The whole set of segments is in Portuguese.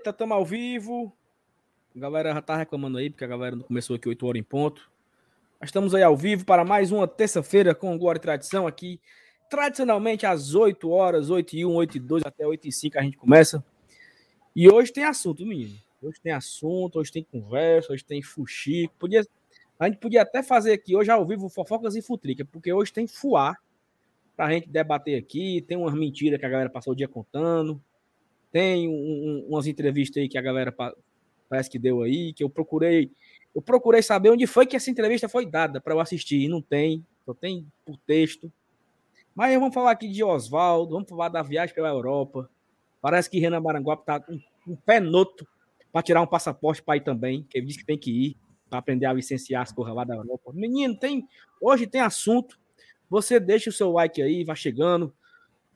Eita, estamos ao vivo. A galera já tá reclamando aí, porque a galera não começou aqui 8 horas em ponto. Estamos aí ao vivo para mais uma terça-feira com Glória e Tradição aqui. Tradicionalmente às 8 horas, 8 e 1, 8 e 2, até 8 e 5 a gente começa. E hoje tem assunto, menino. Hoje tem assunto, hoje tem conversa, hoje tem fuxico. Podia, a gente podia até fazer aqui hoje ao vivo fofocas e futrica, porque hoje tem fuá pra gente debater aqui. Tem umas mentiras que a galera passou o dia contando. Tem um, um, umas entrevistas aí que a galera parece que deu aí, que eu procurei. Eu procurei saber onde foi que essa entrevista foi dada para eu assistir. E não tem, só tem por texto. Mas vamos falar aqui de Oswaldo, vamos falar da viagem pela Europa. Parece que Renan Maranguape tá com um pé noto para tirar um passaporte para ir também, que ele disse que tem que ir para aprender a licenciar as coisas lá da Europa. Menino, tem hoje tem assunto. Você deixa o seu like aí, vai chegando.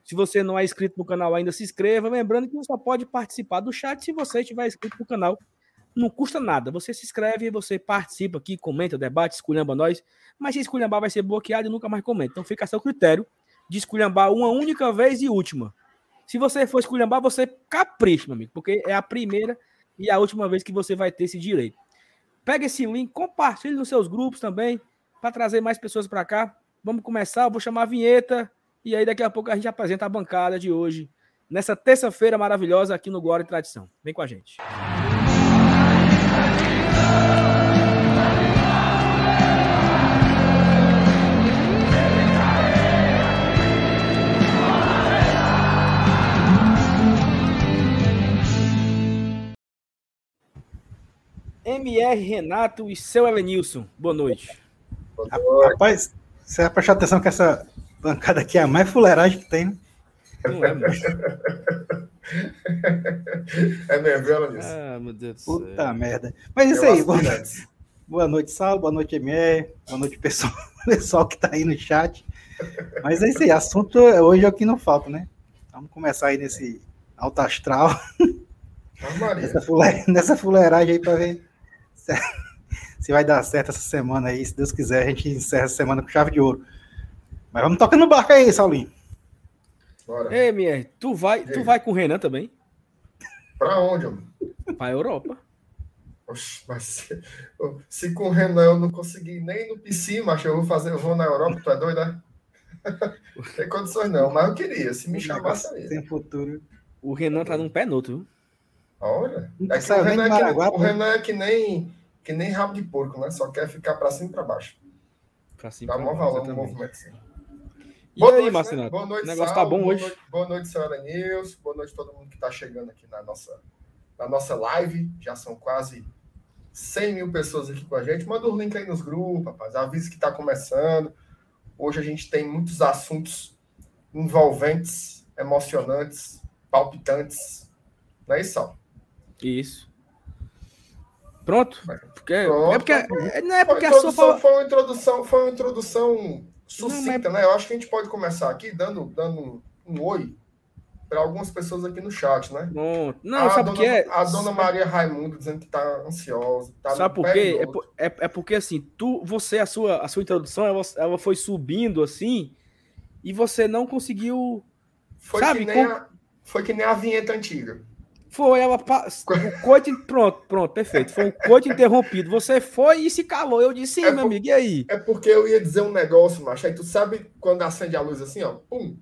Se você não é inscrito no canal ainda, se inscreva. Lembrando que você só pode participar do chat se você estiver inscrito no canal. Não custa nada. Você se inscreve, você participa aqui, comenta, debate, esculhamba nós. Mas se esculhambar vai ser bloqueado e nunca mais comenta. Então fica a seu critério de esculhambar uma única vez e última. Se você for esculhambar, você capricha, meu amigo, porque é a primeira e a última vez que você vai ter esse direito. Pega esse link, compartilhe nos seus grupos também, para trazer mais pessoas para cá. Vamos começar, eu vou chamar a vinheta e aí daqui a pouco a gente apresenta a bancada de hoje, nessa terça-feira maravilhosa aqui no Glória e Tradição. Vem com a gente. MR Renato e seu Elenilson. Boa noite. Rapaz, você vai prestar atenção que essa bancada aqui é a mais fuleiragem que tem, né? Não é, é mesmo, viu, Alanis? Ah, meu Deus do céu. Puta merda. Mas isso Eu aí, boa noite. boa noite, Sal, boa noite, MR, boa noite, pessoal, pessoal que tá aí no chat. Mas é isso aí, assunto hoje é o que não falta, né? Vamos começar aí nesse alto astral. nessa, fuleiragem, nessa fuleiragem aí para ver se, se vai dar certo essa semana aí. Se Deus quiser, a gente encerra essa semana com chave de ouro. Mas vamos tocar no barco aí, Saulinho. Bora. Ei, MR, tu vai, tu vai com o Renan também? Pra onde, mano? Pra Europa. Oxe, mas se, se, com o Renan eu não conseguir nem no PC, mas eu vou fazer, eu vou na Europa, tu é doido, né? Não tem condições não, mas eu queria, se me chamasse aí. Tem futuro. O Renan tá num pé no outro, viu? Olha, é que o, Renan é que, o Renan é que nem, que nem rabo de porco, né? Só quer ficar pra cima e pra baixo. Pra cima Dá maior valor no movimento, sim. E boa aí, noite? Né? Boa noite, o negócio Sal, tá bom boa hoje? Noite, boa noite, senhora Nilson. Boa noite a todo mundo que está chegando aqui na nossa, na nossa live. Já são quase 100 mil pessoas aqui com a gente. Manda o um link aí nos grupos, rapaz. Avisa que está começando. Hoje a gente tem muitos assuntos envolventes, emocionantes, palpitantes. Não é isso, Sal? Isso. Pronto? Porque, Pronto. É porque, não é porque a sua... Foi uma introdução, foi uma introdução sucinta, não, mas... né? Eu acho que a gente pode começar aqui dando, dando um oi para algumas pessoas aqui no chat, né? Não, não a sabe por quê? A dona Maria Raimundo dizendo que está ansiosa. Tá sabe por quê? É, é, é, porque assim, tu, você, a sua, a sua introdução, ela, ela foi subindo assim e você não conseguiu. Foi, sabe, que nem com... a, foi que nem a vinheta antiga. Foi, ela. O coito. Pronto, pronto, perfeito. Foi um coito interrompido. Você foi e se calou. Eu disse, sim, é meu por, amigo, e aí? É porque eu ia dizer um negócio, macho. Aí tu sabe quando acende a luz assim, ó? Pum.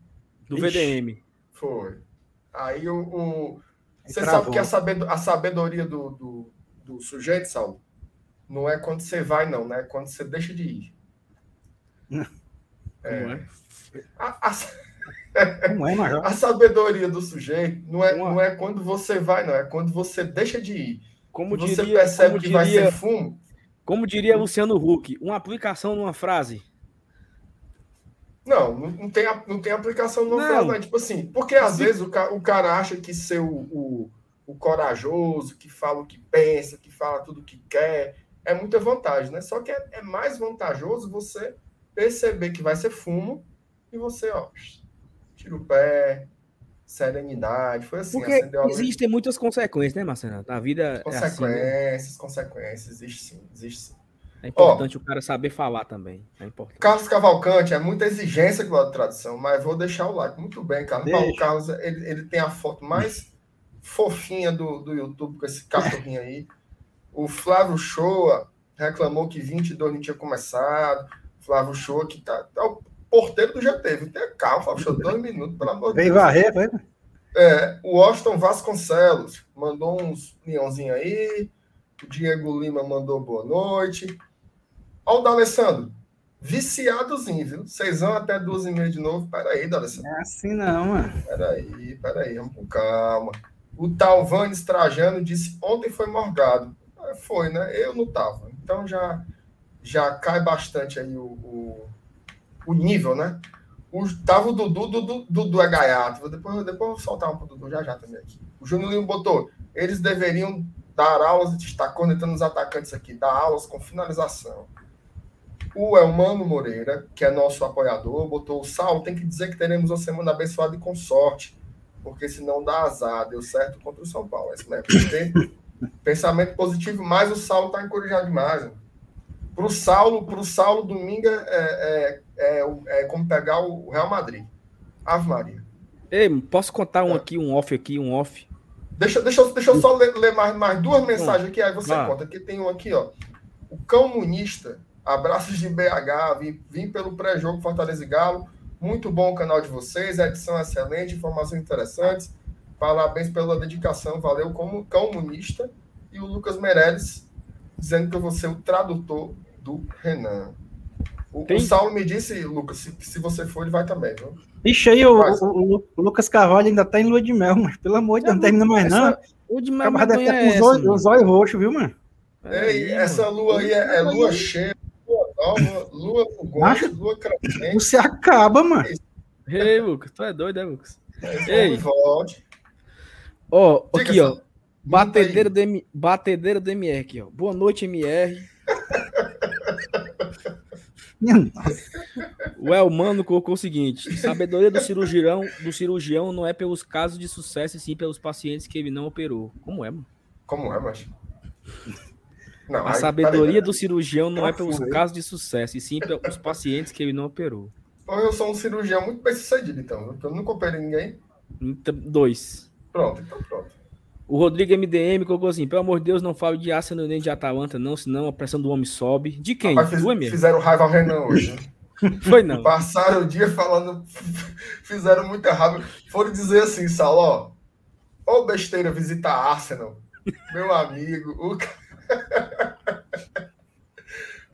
Do Ixi, VDM. Foi. Aí o. o... Você sabe que a, sabed... a sabedoria do, do, do sujeito, Saulo, não é quando você vai, não, né? É quando você deixa de ir. é. é? A, a... Não é, Major? A sabedoria do sujeito não é, não é quando você vai, não, é quando você deixa de ir. Como você diria, percebe como que diria, vai ser fumo. Como diria Luciano Huck, uma aplicação numa frase. Não, não tem, não tem aplicação numa não. frase, não. Tipo assim, porque às Sim. vezes o cara, o cara acha que ser o, o, o corajoso, que fala o que pensa, que fala tudo o que quer, é muita vantagem, né? Só que é, é mais vantajoso você perceber que vai ser fumo e você, ó, tira o pé, serenidade. Foi assim. Porque existem muitas consequências, né, Marcelo? A vida. Consequências, é assim, né? consequências, existe sim, existe sim. É importante Ó, o cara saber falar também. É importante. Carlos Cavalcante, é muita exigência com a tradução, mas vou deixar o like. Muito bem, Carlos. Paulo Carlos, ele, ele tem a foto mais fofinha do, do YouTube com esse cachorrinho aí. O Flávio Shoa reclamou que 22 não tinha começado. Flávio Shoa que tá, tá porteiro do GT, viu? Tem calma, Shoa, dois minutos, pelo amor de Deus. Vem varrer, vai. É, o Austin Vasconcelos mandou uns leãozinhos aí. O Diego Lima mandou boa noite. Olha o D'Alessandro. Viciadozinho, viu? Seisão até duas e meia de novo. Peraí, D'Alessandro. É assim não, mano. Peraí, peraí, vamos com calma. O Talvanes Trajano disse ontem foi morgado. É, foi, né? Eu não tava. Então já, já cai bastante aí o, o, o nível, né? O, tava o Dudu, Dudu, Dudu é gaiato. Depois, depois eu vou soltar um pro Dudu já já também aqui. O Júnior Lima botou. Eles deveriam dar aulas, está conectando os atacantes aqui, dar aulas com finalização. O Elmano Moreira, que é nosso apoiador, botou o Saulo, tem que dizer que teremos uma semana abençoada e com sorte, porque senão dá azar, deu certo contra o São Paulo. É isso mesmo. pensamento positivo, mas o Saulo está encorajado demais. Para o Saulo, pro Saulo, domingo é, é, é, é, como pegar o Real Madrid. Ave Maria. Ei, posso contar um é. aqui, um off aqui, um off? Deixa, deixa, deixa eu só ler, ler mais, mais duas mensagens aqui, aí você conta. Aqui tem um aqui, ó. O Cão Munista, abraços de BH, vim, vim pelo pré-jogo Fortaleza e Galo. Muito bom o canal de vocês, a edição é excelente, informações interessantes. Parabéns pela dedicação, valeu como Cão Munista. E o Lucas Meirelles, dizendo que eu vou ser o tradutor do Renan. O, o Saulo me disse, Lucas, se, se você for, ele vai também, viu? Ixi, aí o, o, o, Lucas Carvalho ainda tá em lua de mel, mas pelo amor de Deus, não termina mais não. Lua de mel mas deve ter com os olhos roxos, viu, mano? Ei, essa lua aí é, é lua cheia, lua nova, lua fogosa, lua crescente. Você acaba, mano. Ei, Lucas, tu é doido, né, Lucas? Ei, volte. Ó, aqui, ó. Batedeira do, M... Batedeira do MR aqui, ó. Boa noite, MR. o Elmano colocou o seguinte: sabedoria do cirurgião, do cirurgião não é pelos casos de sucesso, e sim pelos pacientes que ele não operou. Como é, mano? Como é, mas. Não, a sabedoria do cirurgião não é pelos casos de sucesso, e sim pelos pacientes que ele não operou. Eu sou um cirurgião muito bem sucedido, então. Eu nunca operei ninguém. Então, dois. Pronto, então pronto. O Rodrigo MDM colocou assim: pelo amor de Deus, não fale de Arsenal nem de Atalanta, não, senão a pressão do homem sobe. De quem? Rapaz, mesmo? Fizeram raiva ao Renan hoje. Foi não. Passaram o dia falando, fizeram muita raiva. Foram dizer assim, Saló, ô besteira visitar Arsenal. Meu amigo, o cara...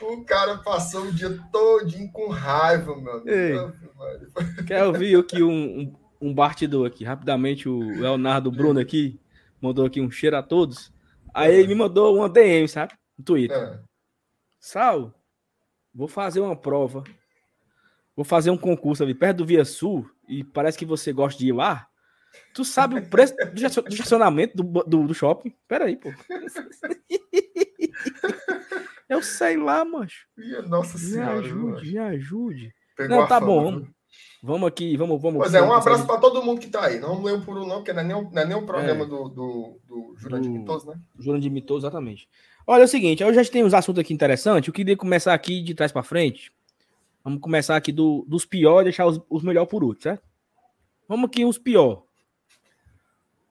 o cara passou o dia todinho com raiva, meu amigo. Ei, quer ouvir aqui um, um, um batidor aqui, rapidamente, o Leonardo Bruno aqui mandou aqui um cheiro a todos. Aí ele me mandou uma DM, sabe? No Twitter. É. Sal, vou fazer uma prova. Vou fazer um concurso ali perto do Via Sul e parece que você gosta de ir lá. Tu sabe o preço do estacionamento do, do, do shopping? Pera aí, pô. Eu sei lá, macho. Nossa senhora. Me ajude, me ajude. Pegou Não, tá bom. Vamos, Vamos aqui, vamos, vamos. Pois é, um abraço para todo mundo que está aí. Não vamos ler um por um, não, porque não é nem, não é nem um programa é. do, do, do Jurandir Mitoso, né? Jurandir Mitoso, exatamente. Olha, é o seguinte, eu já tenho uns assuntos aqui interessantes. Eu queria começar aqui de trás para frente. Vamos começar aqui do, dos piores e deixar os, os melhores por último, certo? Vamos aqui os piores.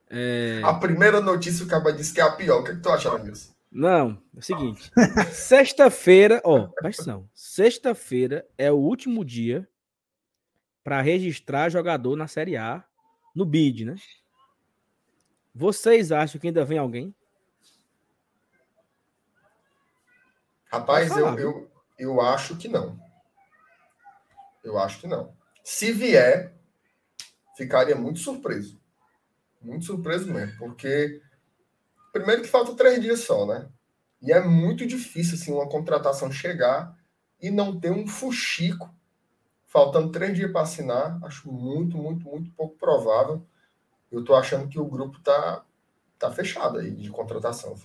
É... A primeira notícia o cara disse que é a pior. O que, é que tu acha, Ramilson? Não, é o seguinte. Sexta-feira, ó, presta atenção. Sexta-feira é o último dia para registrar jogador na Série A no BID, né? Vocês acham que ainda vem alguém? Rapaz, falar, eu, eu, eu acho que não. Eu acho que não. Se vier, ficaria muito surpreso. Muito surpreso mesmo, porque primeiro que falta três dias só, né? E é muito difícil assim uma contratação chegar e não ter um fuxico faltando três dias para assinar, acho muito, muito, muito pouco provável. Eu estou achando que o grupo está tá fechado aí de contratação.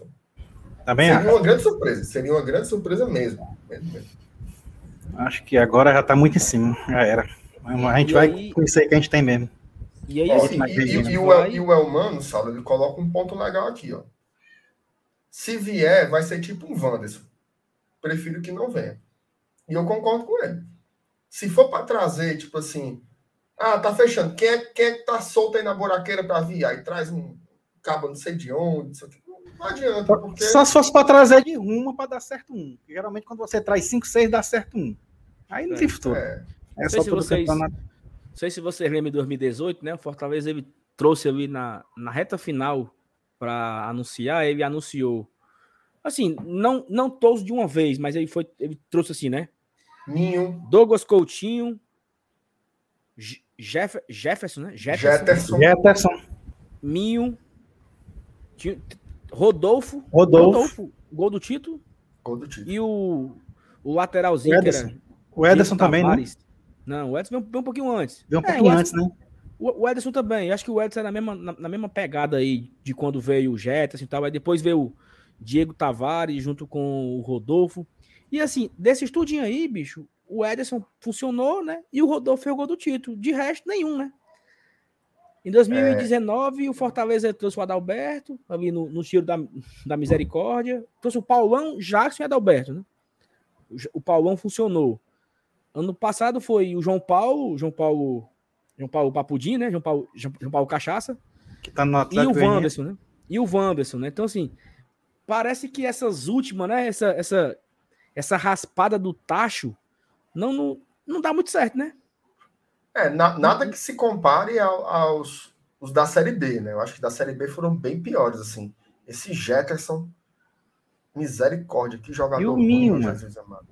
Também seria acho. uma grande surpresa, seria uma grande surpresa mesmo. mesmo, mesmo. Acho que agora já está muito em cima, já era. A gente e vai aí... conhecer que a gente tem mesmo. E aí, ó, e, e, e, o, e o Elmano, Saulo, ele coloca um ponto legal aqui, ó. Se vier, vai ser tipo um Wanderson. Prefiro que não venha. E eu concordo com ele. Se for para trazer, tipo assim, ah, tá fechando, quem é, quem é que tá solto aí na buraqueira para vir? Aí traz um cabo não sei de onde, não, sei não adianta. Porque... Só se fosse para trazer de uma para dar certo um. Geralmente, quando você traz 5, 6, dá certo um. Aí não é, tem futuro. É, é só se vocês, campeonato. Não sei se vocês lembram de 2018, né? O Fortaleza ele trouxe ali na, na reta final para anunciar, ele anunciou. Assim, não, não todos de uma vez, mas ele, foi, ele trouxe assim, né? Ninho. Douglas Coutinho. Jeff, Jefferson, né? Jefferson. Jefferson. Minho. Rodolfo. Rodolfo. Rodolfo. Gol do título. Gol do título. E o, o lateralzinho. O Ederson, o Ederson também, né? Não, o Ederson veio, veio um pouquinho antes. Veio um é, pouquinho antes, né? O, o Ederson também. Acho que o Ederson é na mesma, na, na, mesma pegada aí de quando veio o Jefferson e tal. Aí depois veio o Diego Tavares junto com o Rodolfo. E assim, desse estudinho aí, bicho, o Ederson funcionou, né? E o Rodolfo fez o gol do título. De resto, nenhum, né? Em 2019, é... o Fortaleza trouxe o Adalberto, ali no, no tiro da, da misericórdia. Trouxe o Paulão, Jackson e Adalberto, né? O, o Paulão funcionou. Ano passado foi o João Paulo, João Paulo, João Paulo Papudim, né? João Paulo, João, João Paulo Cachaça. Que tá no E o Wanderson, né? E o Wanderson, né? Então, assim, parece que essas últimas, né? Essa, essa, essa raspada do tacho não, não, não dá muito certo, né? É, na, nada que se compare ao, aos os da Série B, né? Eu acho que da Série B foram bem piores, assim. Esse Jefferson, misericórdia, que jogador. E o Minho, Jesus amado.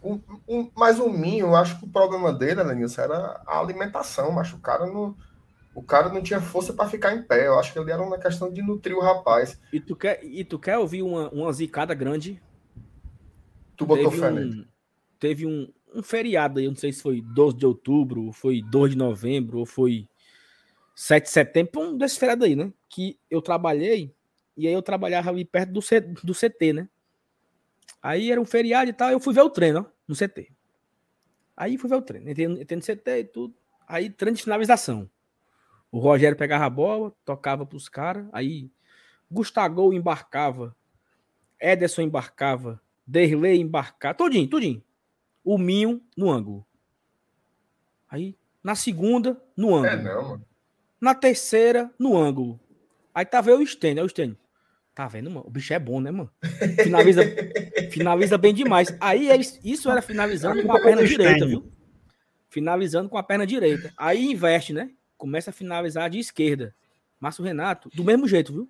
Um, um, mas o Minho, eu acho que o problema dele, Lenilson, era a alimentação, mas o cara não. O cara não tinha força para ficar em pé. Eu acho que ele era uma questão de nutrir o rapaz. E tu quer, e tu quer ouvir uma, uma zicada grande? Tu botou teve fé um, nele. Teve um, um feriado aí, eu não sei se foi 12 de outubro, ou foi 2 de novembro, ou foi 7 de setembro, um desses feriados aí, né? Que eu trabalhei, e aí eu trabalhava ali perto do, C, do CT, né? Aí era um feriado e tal, eu fui ver o treino, ó, no CT. Aí fui ver o treino, entrei, entrei no CT e tudo. Aí treino de finalização. O Rogério pegava a bola, tocava pros caras, aí Gustavo embarcava, Ederson embarcava, Derlei embarcava, tudinho, tudinho o Minho no ângulo. Aí, na segunda, no ângulo. É não, mano. Na terceira, no ângulo. Aí tá vendo o Stênio, é o Stênio. Tá vendo, mano? O bicho é bom, né, mano? Finaliza, finaliza bem demais. Aí isso era finalizando com a perna direita, viu? Finalizando com a perna direita. Aí investe, né? Começa a finalizar de esquerda. Márcio Renato, do mesmo jeito, viu?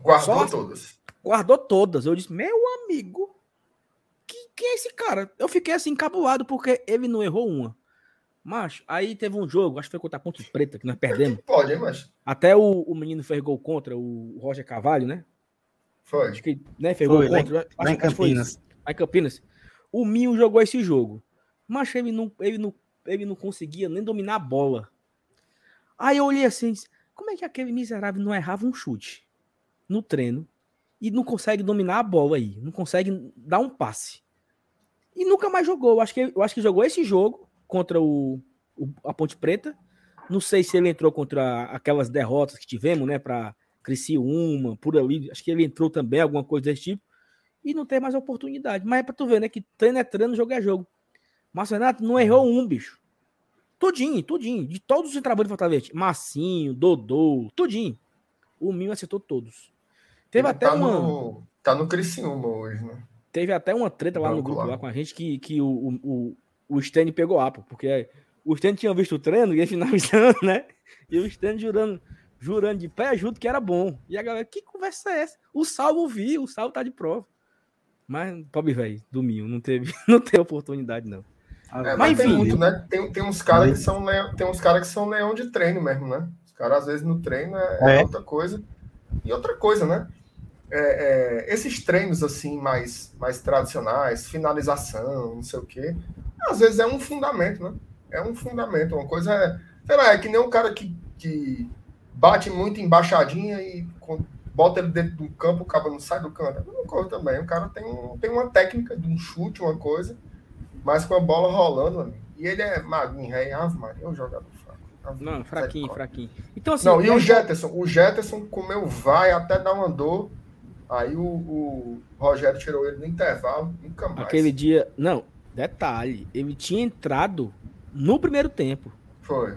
Guardou Só, todas. Guardou todas. Eu disse, meu amigo, que, quem é esse cara? Eu fiquei assim, encabulado, porque ele não errou uma. Mas aí teve um jogo, acho que foi contra a Ponte Preta, que nós perdemos. Pode, mas. Até o, o menino fez gol contra o Roger Cavalho, né? Foi. Acho que né, fez foi, gol contra. Lá, acho, em Campinas. Lá em Campinas. O Minho jogou esse jogo. Mas ele não, ele, não, ele não conseguia nem dominar a bola. Aí eu olhei assim, como é que aquele miserável não errava um chute no treino e não consegue dominar a bola aí, não consegue dar um passe. E nunca mais jogou. Eu acho que, eu acho que jogou esse jogo contra o, o a Ponte Preta. Não sei se ele entrou contra aquelas derrotas que tivemos, né, para Criciúma, por ali. Acho que ele entrou também, alguma coisa desse tipo. E não tem mais oportunidade. Mas é para tu ver, né, que treino é treino, jogo é jogo. Márcio Renato não errou um, bicho. Tudinho, tudinho. De todos os trabalhos do Fortaleza. Massinho, Dodô, tudinho. O Minho acertou todos. Teve Ele até tá uma. No, tá no Criciúma hoje, né? Teve até uma treta lá no grupo lá com a gente que, que o, o, o, Stanley pegou a porque o Stanley tinha visto o treino e ia finalizando, né? E o Stanley jurando, jurando de pé junto que era bom. E a galera, que conversa é essa? O Salvo viu, o Salvo tá de prova. Mas, pobre velho, domingo, não teve, não teve oportunidade, não. É, mas, enfim, tem muito, né? Tem, tem uns caras que são leão, tem uns caras que são leão de treino mesmo, né? Os caras, às vezes, no treino é, é. outra coisa. E outra coisa, né? É, é, esses treinos assim mais, mais tradicionais, finalização, não sei o quê, às vezes é um fundamento, né? É um fundamento. Uma coisa é, sei lá, é que nem um cara que, que bate muito embaixadinha e bota ele dentro do campo, o cara não sai do canto. É a mesma coisa também. O cara tem, um, tem uma técnica de um chute, uma coisa, mas com a bola rolando, e ele é magrinho, é Ave Maria, é um jogador não, fraquinho, fraquinho. Então, assim, não, e o Jetterson? O Jetterson comeu vai até dar uma dor. Aí o, o Rogério tirou ele no intervalo, nunca mais. Aquele dia. Não, detalhe, ele tinha entrado no primeiro tempo. Foi.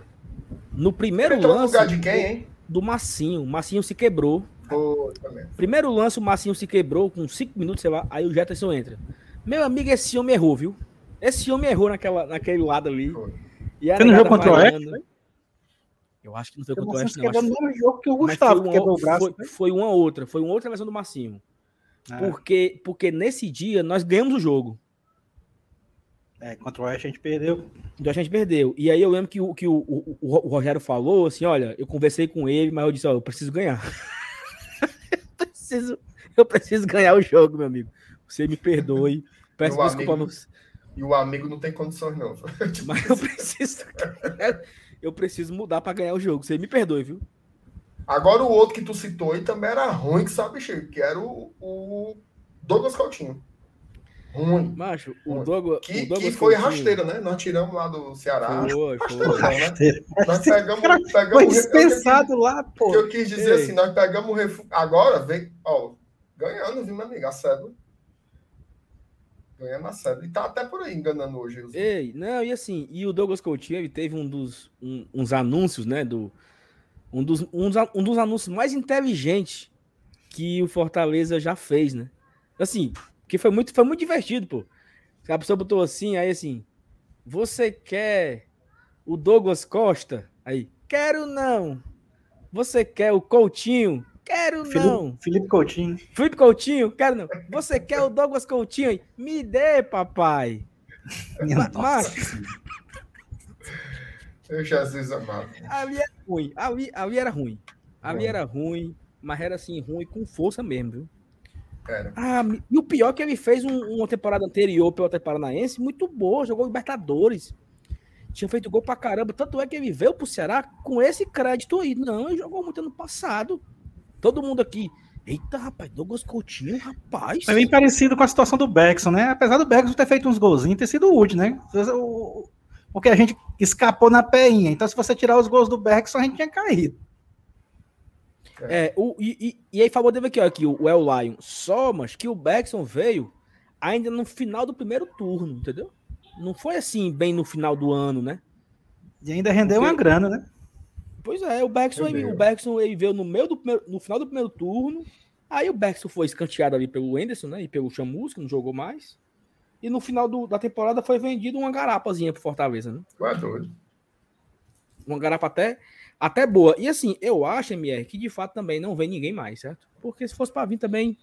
No primeiro ele lance. no lugar de quem, hein? do Massinho. O Massinho se quebrou. Primeiro lance, o Massinho se quebrou com 5 minutos, sei lá, aí o Jetson entra. Meu amigo, esse homem errou, viu? Esse homem errou naquela, naquele lado ali. E Você não jogou contra o Oeste? Eu acho que não foi contra o Oeste, não. Acho... no jogo que o Gustavo foi uma, o braço. Foi, né? foi, uma outra, foi uma outra lesão do Massinho. Ah. Porque, porque nesse dia nós ganhamos o jogo. É, contra o Oeste a gente perdeu. Então a gente perdeu. E aí eu lembro que, o, que o, o, o Rogério falou assim: olha, eu conversei com ele, mas eu disse, ó, eu preciso ganhar. eu, preciso, eu preciso ganhar o jogo, meu amigo. Você me perdoe. Peço desculpa. Amigo, E o amigo não tem condições, não. mas eu preciso. Eu preciso mudar para ganhar o jogo. Você me perdoe, viu? Agora o outro que tu citou aí também era ruim, que sabe, Chico, que era o, o Douglas Coutinho. Ruim. Macho, o Douglas. Que, o Douglas que foi Coutinho. rasteira, né? Nós tiramos lá do Ceará. Foi, foi. Rasteira, né? Nós pegamos. pegamos foi dispensado eu, lá, pô. Que eu quis dizer Ei. assim, nós pegamos o refúgio. Agora, vem, ó, ganhando, viu, meu amigo? A cédula. Ganhando a cédula. E tá até por aí enganando hoje. Ei, não, e assim, e o Douglas Coutinho, ele teve um dos um, uns anúncios, né? Do, um, dos, um, dos, um dos anúncios mais inteligentes que o Fortaleza já fez, né? Assim, que foi muito, foi muito divertido, pô. A pessoa botou assim, aí assim, você quer o Douglas Costa? Aí, quero não. Você quer o Coutinho? Quero Felipe, não. Felipe Coutinho. Felipe Coutinho? Quero não. Você quer o Douglas Coutinho? Aí? Me dê, papai. Mas... Eu Jesus amado. Ali era ruim. Ali, ali era ruim. Ali era ruim, mas era assim, ruim com força mesmo, viu? Era. Ah, e o pior é que ele fez um, uma temporada anterior pelo Paranaense muito boa, jogou Libertadores. Tinha feito gol pra caramba. Tanto é que ele veio pro Ceará com esse crédito aí. Não, ele jogou muito ano passado. Todo mundo aqui. Eita, rapaz, Douglas Coutinho, rapaz. É bem parecido com a situação do Beckson, né? Apesar do Beckson ter feito uns golzinhos, ter sido útil, né? Porque a gente escapou na peinha. Então, se você tirar os gols do Beckson, a gente tinha caído. É, o, e, e, e aí, favor deve aqui, ó, aqui, o El Lion. Só, mas que o Beckson veio ainda no final do primeiro turno, entendeu? Não foi assim, bem no final do ano, né? E ainda rendeu Porque... uma grana, né? Pois é, o Beckson, ele, o Beckson ele veio no meio do primeiro, no final do primeiro turno. Aí o Beckson foi escanteado ali pelo Anderson, né? E pelo Chamus, que não jogou mais. E no final do, da temporada foi vendido uma garapazinha pro Fortaleza, né? Ué, doido. Uma garapa até até boa. E assim, eu acho, MR, que de fato também não vem ninguém mais, certo? Porque se fosse para vir também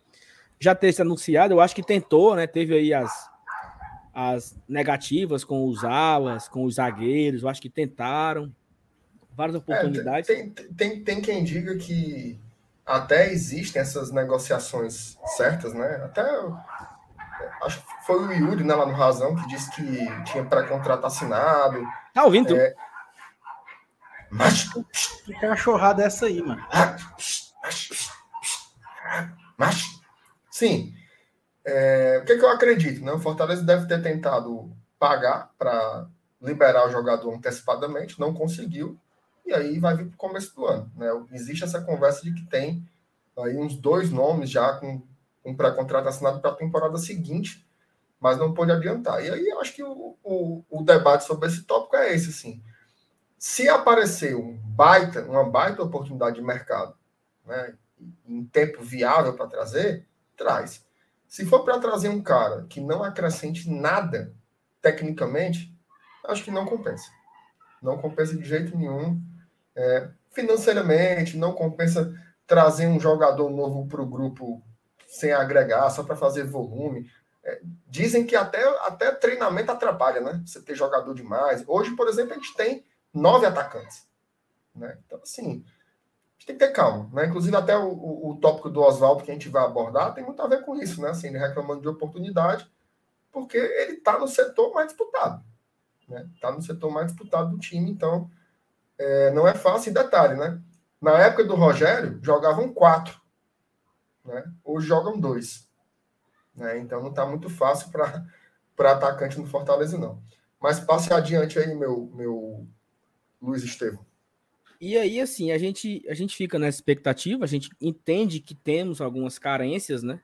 já ter se anunciado, eu acho que tentou, né? Teve aí as, as negativas com os alas, com os zagueiros, eu acho que tentaram várias oportunidades. É, tem, tem, tem quem diga que até existem essas negociações certas, né? Até acho que foi o Yuri né, lá no Razão que disse que tinha pré-contrato assinado. Tá ouvindo? É, mas. Que cachorrada é essa aí, mano? Mas. Sim. É, o que, é que eu acredito? Né? O Fortaleza deve ter tentado pagar para liberar o jogador antecipadamente, não conseguiu, e aí vai vir para o começo do ano. Né? Existe essa conversa de que tem aí uns dois nomes já com um pré-contrato assinado para a temporada seguinte, mas não pode adiantar. E aí eu acho que o, o, o debate sobre esse tópico é esse, assim. Se aparecer um baita, uma baita oportunidade de mercado, né, em tempo viável para trazer, traz. Se for para trazer um cara que não acrescente nada tecnicamente, acho que não compensa. Não compensa de jeito nenhum. É, financeiramente, não compensa trazer um jogador novo para o grupo sem agregar, só para fazer volume. É, dizem que até, até treinamento atrapalha, né? Você ter jogador demais. Hoje, por exemplo, a gente tem nove atacantes. Né? Então, assim, a gente tem que ter calma. Né? Inclusive, até o, o, o tópico do Oswaldo que a gente vai abordar tem muito a ver com isso, né? Assim, ele reclamando de oportunidade, porque ele está no setor mais disputado. Está né? Tá no setor mais disputado do time, então é, não é fácil. E detalhe, né? Na época do Rogério, jogavam quatro. Né? Hoje jogam dois. Né? Então não está muito fácil para atacante no Fortaleza, não. Mas passe adiante aí, meu, meu Luiz Estevam. E aí, assim, a gente, a gente fica nessa expectativa, a gente entende que temos algumas carências, né?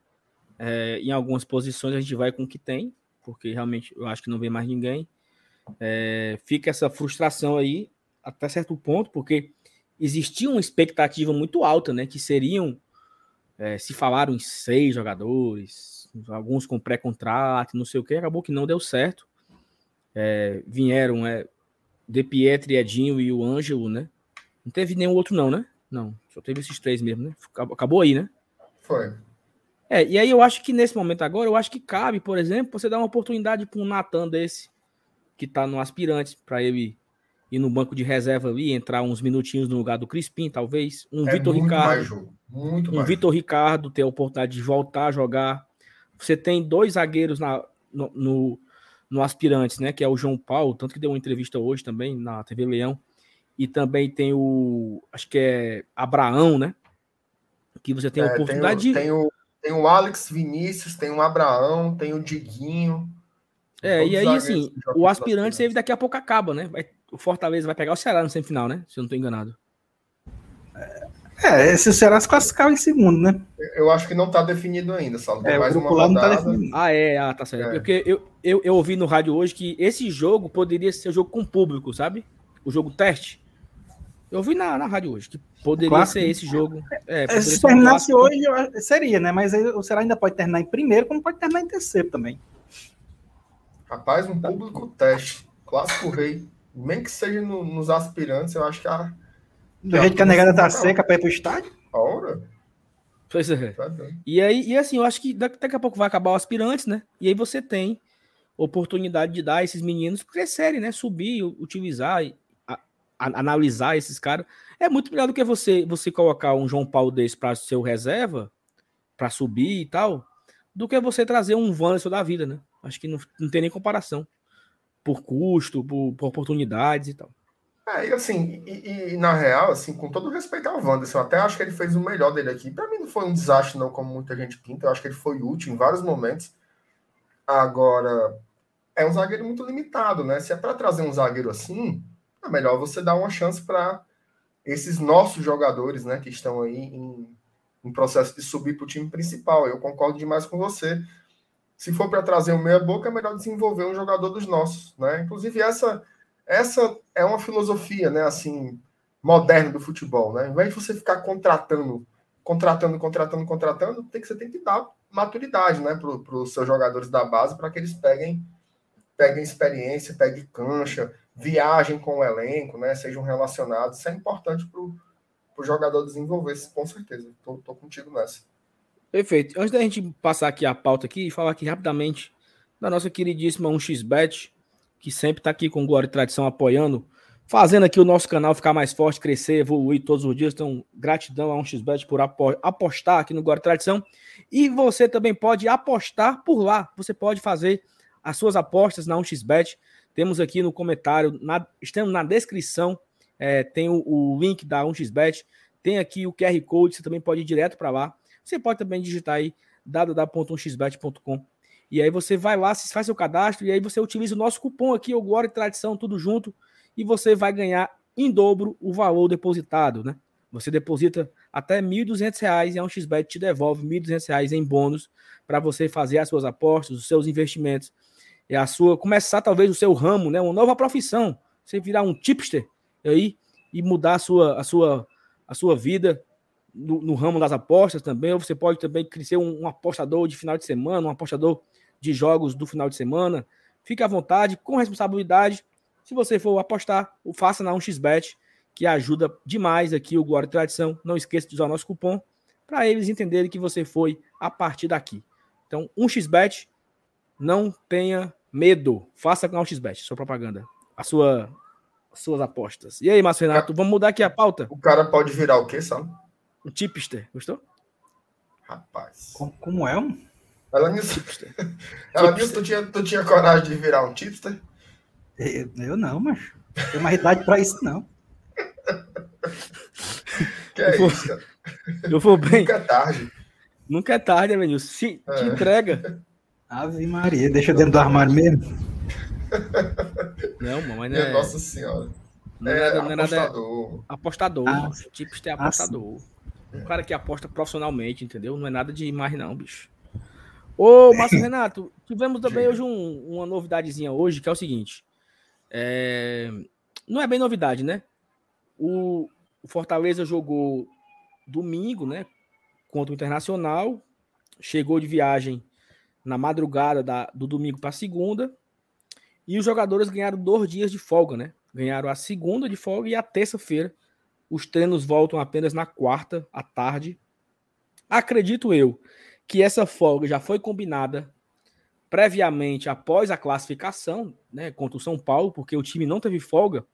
É, em algumas posições a gente vai com o que tem, porque realmente eu acho que não vem mais ninguém. É, fica essa frustração aí até certo ponto, porque existia uma expectativa muito alta, né? Que seriam, é, se falaram em seis jogadores, alguns com pré-contrato, não sei o que, acabou que não deu certo. É, vieram é, De Pietri, Edinho e o Ângelo, né? Não teve nenhum outro, não, né? Não, só teve esses três mesmo, né? Acabou aí, né? Foi. É, e aí eu acho que nesse momento agora, eu acho que cabe, por exemplo, você dar uma oportunidade para um Natan desse, que tá no aspirante, para ele ir no banco de reserva ali, entrar uns minutinhos no lugar do Crispim, talvez. Um é Vitor Ricardo. Muito um Vitor Ricardo ter a oportunidade de voltar a jogar. Você tem dois zagueiros na, no, no, no aspirantes, né? Que é o João Paulo, tanto que deu uma entrevista hoje também na TV Leão. E também tem o. Acho que é Abraão, né? Que você tem a é, oportunidade tem o, de. Tem o, tem o Alex Vinícius, tem o Abraão, tem o Diguinho. É, e aí, assim, o aspirante ele daqui a pouco acaba, né? Vai, o Fortaleza vai pegar o Ceará no semifinal, né? Se eu não estou enganado. É, se o Ceará se classificar em segundo, né? Eu acho que não está definido ainda, Saulo. É, mais uma rodada. Não tá definido. Ah, é, ah, tá certo. É. Porque eu, eu, eu ouvi no rádio hoje que esse jogo poderia ser o jogo com público, sabe? O jogo teste. Eu vi na, na rádio hoje que poderia ser esse jogo. É, é se terminasse um hoje, seria, né? Mas o Ceará ainda pode terminar em primeiro, como pode terminar em terceiro também. Rapaz, um público teste. Clássico rei. Nem que seja no, nos aspirantes, eu acho que a. Do jeito que a negada tá seca para ir pro estádio? Ora. Pois é. Tá e aí, e assim, eu acho que daqui a pouco vai acabar o aspirantes, né? E aí você tem oportunidade de dar esses meninos crescerem, né? Subir, utilizar analisar esses caras, é muito melhor do que você você colocar um João Paulo desse para seu reserva, para subir e tal, do que você trazer um Wanderson da vida, né? Acho que não, não tem nem comparação. Por custo, por, por oportunidades e tal. É, e assim, e, e, na real, assim, com todo respeito ao Wanderson, até acho que ele fez o melhor dele aqui. Para mim não foi um desastre, não, como muita gente pinta. Eu acho que ele foi útil em vários momentos. Agora, é um zagueiro muito limitado, né? Se é para trazer um zagueiro assim, é melhor você dar uma chance para esses nossos jogadores, né, que estão aí em, em processo de subir para o time principal. Eu concordo demais com você. Se for para trazer o meia boca, é melhor desenvolver um jogador dos nossos, né? Inclusive essa essa é uma filosofia, né, assim, moderna do futebol, né? Ao invés de você ficar contratando, contratando, contratando, contratando, tem que você tem que dar maturidade, né, para os seus jogadores da base para que eles peguem peguem experiência, peguem cancha, viagem com o elenco, né? Sejam relacionados. Isso é importante para o jogador desenvolver-se, com certeza. Tô contigo nessa. Perfeito. Antes da gente passar aqui a pauta aqui e falar aqui rapidamente da nossa queridíssima 1xBet, que sempre está aqui com Glória e Tradição apoiando, fazendo aqui o nosso canal ficar mais forte, crescer, evoluir todos os dias. Então, gratidão a 1xBet por apostar aqui no Glória e Tradição. E você também pode apostar por lá. Você pode fazer as suas apostas na 1xBet. Temos aqui no comentário, na, estamos na descrição, é, tem o, o, link da 1xBet, tem aqui o QR Code, você também pode ir direto para lá. Você pode também digitar aí www.1xbet.com e aí você vai lá, faz seu cadastro e aí você utiliza o nosso cupom aqui, o Glória e Tradição, tudo junto, e você vai ganhar em dobro o valor depositado, né? Você deposita até R$ 1.200 e a 1xBet te devolve R$ 1.200 em bônus para você fazer as suas apostas, os seus investimentos é a sua começar talvez o seu ramo, né, uma nova profissão, você virar um tipster aí e mudar a sua a sua a sua vida no, no ramo das apostas também, ou você pode também ser um, um, apostador de final de semana, um apostador de jogos do final de semana. Fique à vontade, com responsabilidade. Se você for apostar, faça na 1xBet, que ajuda demais aqui o Glória e Tradição. Não esqueça de usar o nosso cupom para eles entenderem que você foi a partir daqui. Então, 1xBet, não tenha Medo. Faça com a XBet, sua propaganda. A sua, as suas apostas. E aí, Márcio Renato, vamos mudar aqui a pauta? O cara pode virar o quê, Sam? Um tipster, gostou? Rapaz. Como, como é um? Ela nisso. Ela nisso, tu tinha, tu tinha coragem de virar um tipster? Eu, eu não, mas tem mais idade pra isso, não. que é eu isso, cara? Eu vou bem. Nunca é tarde. Nunca é tarde, Evanilson. Se é. te entrega. Ave Maria, deixa dentro do armário mesmo. Não, mas não é. Nossa Senhora. Não é, é, não é apostador. Nada, apostador. Ah, tipo de apostador. Ah, um cara que aposta profissionalmente, entendeu? Não é nada de mais, não, bicho. Ô, Márcio Renato, tivemos também hoje um, uma novidadezinha hoje, que é o seguinte. É... Não é bem novidade, né? O o Fortaleza jogou domingo, né? Contra o Internacional. Chegou de viagem na madrugada da, do domingo para segunda. E os jogadores ganharam dois dias de folga, né? Ganharam a segunda de folga e a terça-feira. Os treinos voltam apenas na quarta à tarde. Acredito eu que essa folga já foi combinada previamente após a classificação, né, contra o São Paulo, porque o time não teve folga.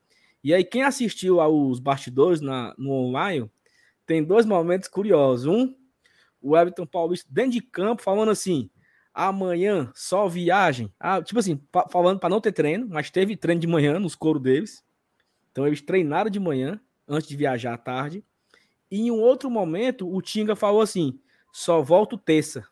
E aí quem assistiu aos bastidores na, no online tem dois momentos curiosos. Um, o Everton Paulista dentro de campo falando assim: amanhã só viagem. Ah, tipo assim, falando para não ter treino, mas teve treino de manhã nos coros deles. Então eles treinaram de manhã antes de viajar à tarde. E em um outro momento, o Tinga falou assim: só volto terça.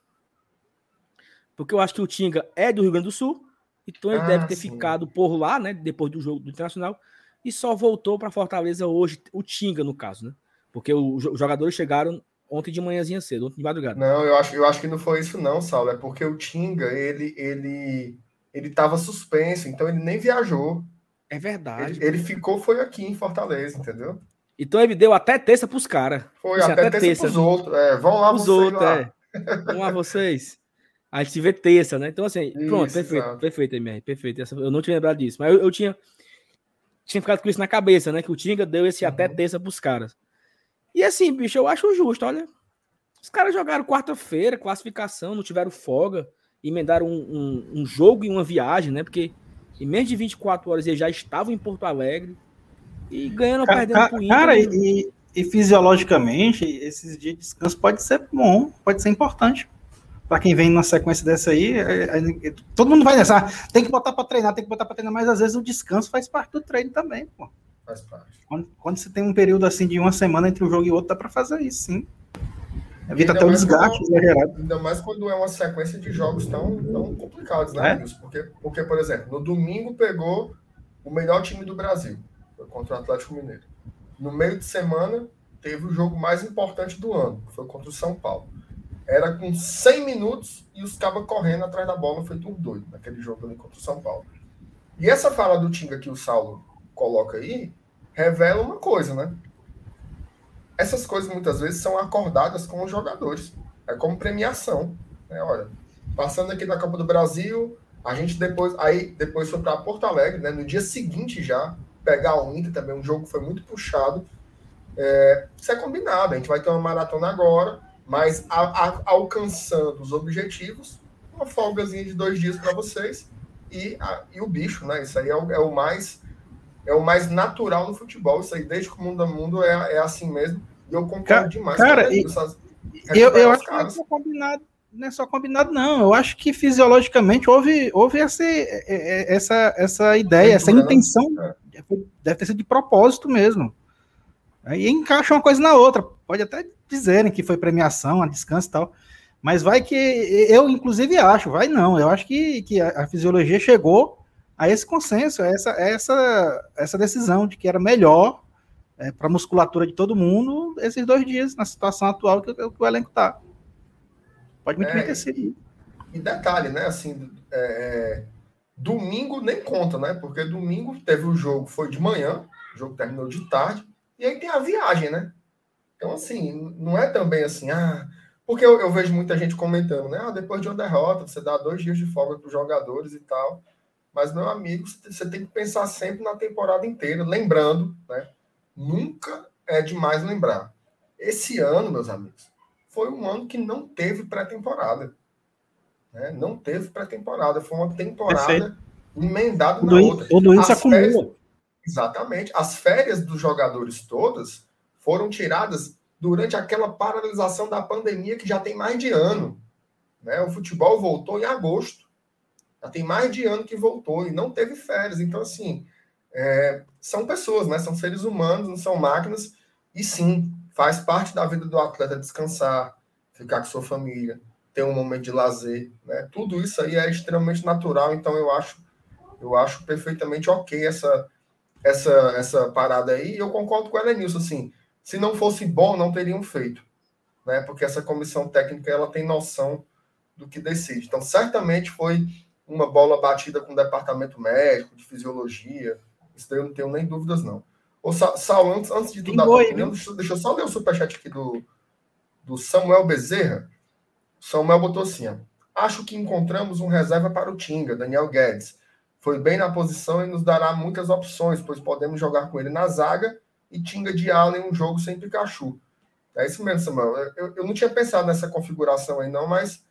Porque eu acho que o Tinga é do Rio Grande do Sul, então ele ah, deve ter sim. ficado por lá, né? Depois do jogo do Internacional, e só voltou para Fortaleza hoje, o Tinga, no caso, né? Porque os jogadores chegaram ontem de manhãzinha cedo, ontem de madrugada. Não, eu acho, eu acho que não foi isso, não, Saulo. É porque o Tinga, ele, ele, ele tava suspenso, então ele nem viajou. É verdade. Ele, ele, ficou, foi aqui em Fortaleza, entendeu? Então ele deu até terça pros caras. Foi, assim, até, até terça, terça pros outros. É, vão lá os outros, lá. é. Vão lá vocês. A gente vê terça, né? Então, assim, isso, pronto, perfeito, exato. perfeito, MR, perfeito. eu não tinha lembrado disso, mas eu, eu, tinha, tinha ficado com isso na cabeça, né? Que o Tinga deu esse uhum. até terça pros caras. E assim, bicho, eu acho justo, olha. Os caras jogaram quarta-feira, classificação, não tiveram folga, emendaram um, um, um, jogo e uma viagem, né? Porque em menos de 24 horas eles já estavam em Porto Alegre e ganhando ou perdendo pro Inter. Cara, e, e fisiologicamente, esses dias de descanso pode ser bom, pode ser importante. Para quem vem numa sequência dessa aí, é, é, é, todo mundo vai nessa. Ah, tem que botar para treinar, tem que botar para treinar, mas às vezes o descanso faz parte do treino também, pô. Faz parte. Quando, quando você tem um período assim de uma semana entre um jogo e outro, dá para fazer isso, sim. Evita até o desgaste quando, exagerado. Ainda mais quando é uma sequência de jogos tão, tão complicados, né, é? Porque, porque, por exemplo, no domingo pegou o melhor time do Brasil, foi contra o Atlético Mineiro. No meio de semana, teve o jogo mais importante do ano, que foi contra o São Paulo. Era com 100 minutos e os cabas correndo atrás da bola, foi tudo doido naquele jogo ali contra o São Paulo. E essa fala do Tinga que o Saulo coloca aí, revela uma coisa, né? Essas coisas muitas vezes são acordadas com os jogadores. É como premiação. Né? Olha, passando aqui na Copa do Brasil, a gente depois aí depois foi para Porto Alegre, né? No dia seguinte já pegar o Inter também um jogo que foi muito puxado. É, isso é combinado. A gente vai ter uma maratona agora, mas a, a, alcançando os objetivos, uma folgazinha de dois dias para vocês e, a, e o bicho, né? Isso aí é o, é o mais é o mais natural no futebol. Isso aí, desde que o mundo é mundo, é, é assim mesmo. E eu concordo cara, demais. Cara, e, eu, eu acho que não é só combinado, não é só combinado, não. Eu acho que fisiologicamente houve, houve essa, essa, essa ideia, essa intenção. É. Deve ter sido de propósito mesmo. Aí encaixa uma coisa na outra. Pode até dizerem que foi premiação, a descanso e tal. Mas vai que eu, inclusive, acho, vai não. Eu acho que, que a, a fisiologia chegou a esse consenso, a essa, essa, essa decisão de que era melhor é, para a musculatura de todo mundo esses dois dias, na situação atual que, que o elenco está. Pode muito é, bem ter sido. E detalhe, né? Assim, é, é, domingo nem conta, né? Porque domingo teve o jogo, foi de manhã, o jogo terminou de tarde, e aí tem a viagem, né? Então, assim, não é também assim, ah. Porque eu, eu vejo muita gente comentando, né? Ah, depois de uma derrota, você dá dois dias de folga para os jogadores e tal. Mas, meu amigo, você tem que pensar sempre na temporada inteira, lembrando, né? Nunca é demais lembrar. Esse ano, meus amigos, foi um ano que não teve pré-temporada. Né? Não teve pré-temporada. Foi uma temporada Perfeito. emendada na outra. O doente acumula. Exatamente. As férias dos jogadores todas foram tiradas durante aquela paralisação da pandemia que já tem mais de ano. Né? O futebol voltou em agosto. Já tem mais de ano que voltou e não teve férias. Então, assim, é, são pessoas, né? São seres humanos, não são máquinas. E sim, faz parte da vida do atleta descansar, ficar com sua família, ter um momento de lazer, né? Tudo isso aí é extremamente natural. Então, eu acho, eu acho perfeitamente ok essa, essa, essa parada aí. E eu concordo com o Elenilson, assim, se não fosse bom, não teriam feito, né? Porque essa comissão técnica ela tem noção do que decide. Então, certamente foi uma bola batida com o departamento médico, de fisiologia. Isso daí eu não tenho nem dúvidas, não. Ô, Sal, antes, antes de tu dar tua opinião, deixa, deixa eu só ler o superchat aqui do, do Samuel Bezerra. Samuel botou assim: ó, Acho que encontramos um reserva para o Tinga, Daniel Guedes. Foi bem na posição e nos dará muitas opções, pois podemos jogar com ele na zaga e Tinga de ala em um jogo sem Pikachu. É isso mesmo, Samuel. Eu, eu não tinha pensado nessa configuração aí, não, mas,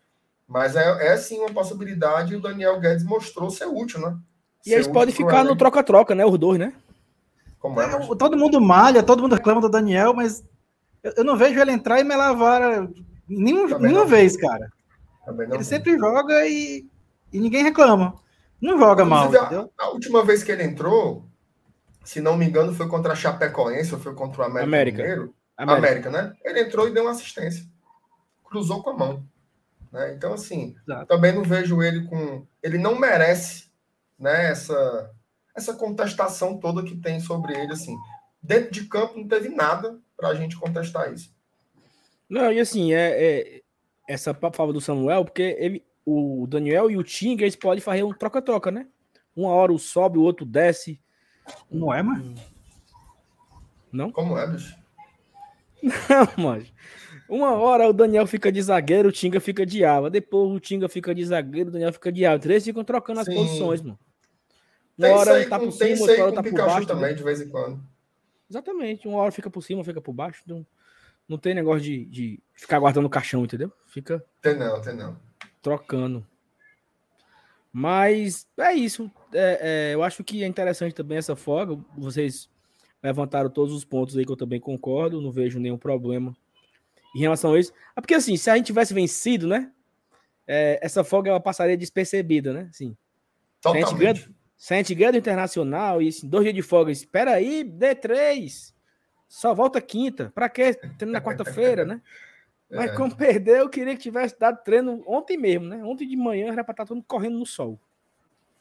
mas é, é sim uma possibilidade e o Daniel Guedes mostrou ser útil, né? E eles podem ficar no troca-troca, né? Os dois, né? Como é, mas... Todo mundo malha, todo mundo reclama do Daniel, mas eu, eu não vejo ele entrar e me lavar nenhum, nenhuma vez, cara. Ele vi. sempre joga e, e ninguém reclama. Não joga Inclusive, mal. A, a, última vez que ele entrou, se não me engano, foi contra a Chapecoense ou foi contra o América, América. América. América, né? Ele entrou e deu uma assistência. Cruzou com a mão. Né? Então, assim, Exato. também não vejo ele com. Ele não merece né, essa, essa contestação toda que tem sobre ele. Assim. Dentro de campo não teve nada para a gente contestar isso. Não, e assim, é, é essa palavra do Samuel, porque ele, o Daniel e o Tinga, eles podem fazer um troca-troca, né? Uma hora o sobe, o outro desce. Não é, mano? Não? Como é, bicho? Não, mas uma hora o Daniel fica de zagueiro, o Tinga fica de ala. Depois o Tinga fica de zagueiro, o Daniel fica de ala. Três ficam trocando Sim. as posições, mano. Uma tem hora tá por cima, outra hora tá por baixo. também, né? de vez em quando. Exatamente. Uma hora fica por cima, fica por baixo. Não, não tem negócio de, de ficar guardando o caixão, entendeu? Fica. Tem não, tem não. Trocando. Mas é isso. É, é, eu acho que é interessante também essa folga. Vocês levantaram todos os pontos aí que eu também concordo, não vejo nenhum problema em relação a isso. É porque assim, se a gente tivesse vencido, né? É, essa folga ela passaria despercebida, né? Assim, se a gente ganha, se a gente ganha do Internacional e assim, dois dias de folga, espera aí, dê três. Só volta quinta. Para quê? Treino na quarta-feira, né? Mas é. como perdeu, eu queria que tivesse dado treino ontem mesmo, né? Ontem de manhã era para estar todo mundo correndo no sol.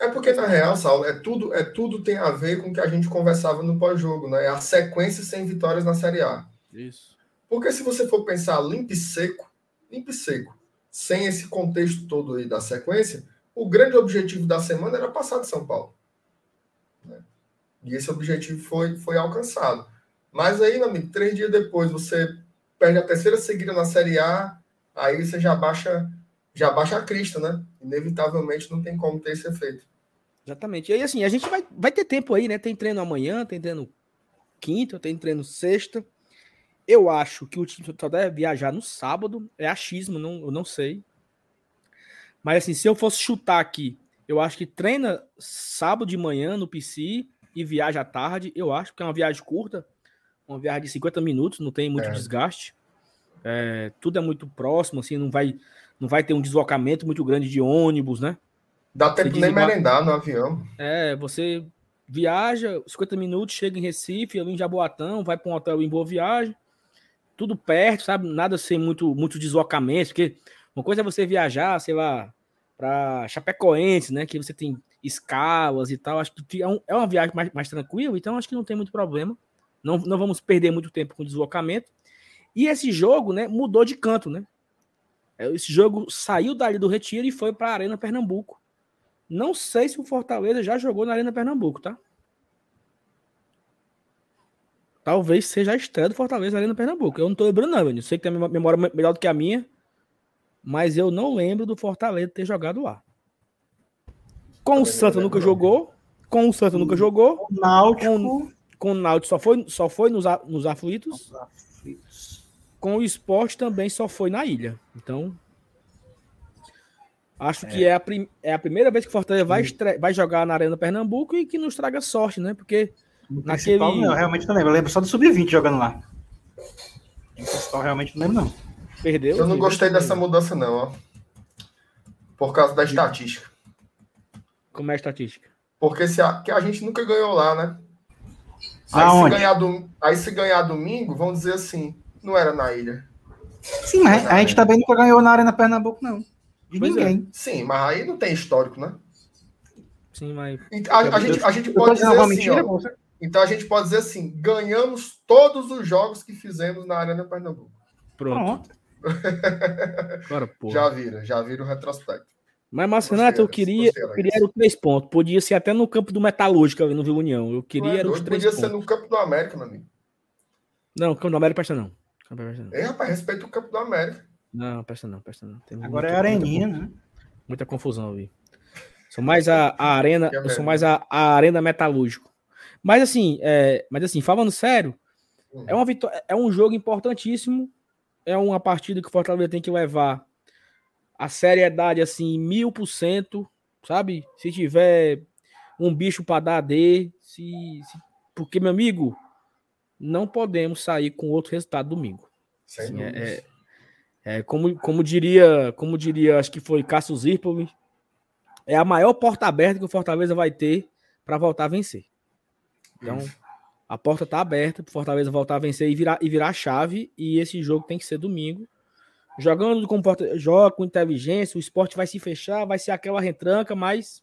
É porque, na real, Saulo, é tudo, é tudo tem a ver com o que a gente conversava no pós-jogo, né? É a sequência sem vitórias na Série A. Isso. Porque se você for pensar limpo e seco, limpo e seco, sem esse contexto todo aí da sequência, o grande objetivo da semana era passar de São Paulo. Né? E esse objetivo foi, foi alcançado. Mas aí, meu amigo, três dias depois você perde a terceira seguida na Série A, aí você já baixa, já baixa a crista, né? Inevitavelmente não tem como ter esse efeito. Exatamente. E aí, assim, a gente vai, vai ter tempo aí, né? Tem treino amanhã, tem treino quinta, tem treino sexta. Eu acho que o time só deve viajar no sábado. É achismo, não, eu não sei. Mas assim, se eu fosse chutar aqui, eu acho que treina sábado de manhã no PC e viaja à tarde. Eu acho que é uma viagem curta, uma viagem de 50 minutos, não tem muito é. desgaste. É, tudo é muito próximo, assim, não vai, não vai ter um deslocamento muito grande de ônibus, né? Dá tempo nem merendar no avião. É, você viaja 50 minutos, chega em Recife, ali em Jaboatão, vai para um hotel em Boa Viagem, tudo perto, sabe? Nada sem muito, muito deslocamento, porque uma coisa é você viajar, sei lá, para Chapecoense, né? Que você tem escalas e tal. Acho que é, um, é uma viagem mais, mais tranquila, então acho que não tem muito problema. Não, não vamos perder muito tempo com deslocamento. E esse jogo, né, mudou de canto, né? É, esse jogo saiu dali do Retiro e foi para a Arena Pernambuco. Não sei se o Fortaleza já jogou na Arena Pernambuco, tá? Talvez seja a estreia do Fortaleza na Arena Pernambuco. Eu não tô lembrando, não, velho. Sei que tem uma memória melhor do que a minha, mas eu não lembro do Fortaleza ter jogado lá. Com o Santa nunca jogou. Com o Santa nunca jogou. O Náutico. Com, com o Náutico só foi, só foi nos, nos aflitos. Com o esporte também só foi na ilha. Então, Acho é. que é a, prim é a primeira vez que o Fortaleza vai, vai jogar na Arena Pernambuco e que nos traga sorte, né? Porque no naquele. Não, realmente não lembro. Eu lembro só do Sub-20 jogando lá. No principal, realmente não lembro, não. Perdeu? Eu não gostei dessa mudança, não, ó. Por causa da estatística. Como é a estatística? Porque se a, que a gente nunca ganhou lá, né? Aí se, ganhar do, aí se ganhar domingo, vão dizer assim, não era na ilha. Sim, mas a gente também nunca ganhou na Arena Pernambuco, não. De pois é. ninguém. É. Sim, mas aí não tem histórico, né? Sim, mas. A, a gente, a gente pode dizer assim. Mentira, ó, então a gente pode dizer assim: ganhamos todos os jogos que fizemos na Arena Pernambuco. Pronto. Agora, já viram, já viram o retrospecto. Mas, Márcio Renato, eu queria, eu queria os três pontos. Podia ser até no campo do Metalúrgica, no Vila União. Eu queria é, os três podia pontos. ser no campo do América, meu amigo. Não, campo do América presta não. É, rapaz, respeita o campo do América. Não, presta não, presta não. Tem Agora é areninha, muita, né? Muita confusão ali. Sou mais a, a arena, eu sou mais a, a arena metalúrgico. Mas assim, é, mas assim, falando sério, hum. é uma vitória, é um jogo importantíssimo. É uma partida que o Fortaleza tem que levar a seriedade assim, mil por cento, sabe? Se tiver um bicho para dar D, se, se, porque, meu amigo, não podemos sair com outro resultado domingo. Assim, é, é, é, como, como diria, como diria, acho que foi Cássio Zirpoli, é a maior porta aberta que o Fortaleza vai ter para voltar a vencer. Então, a porta está aberta para o Fortaleza voltar a vencer e virar, e virar a chave. E esse jogo tem que ser domingo. Jogando com joga com inteligência, o esporte vai se fechar, vai ser aquela retranca, mas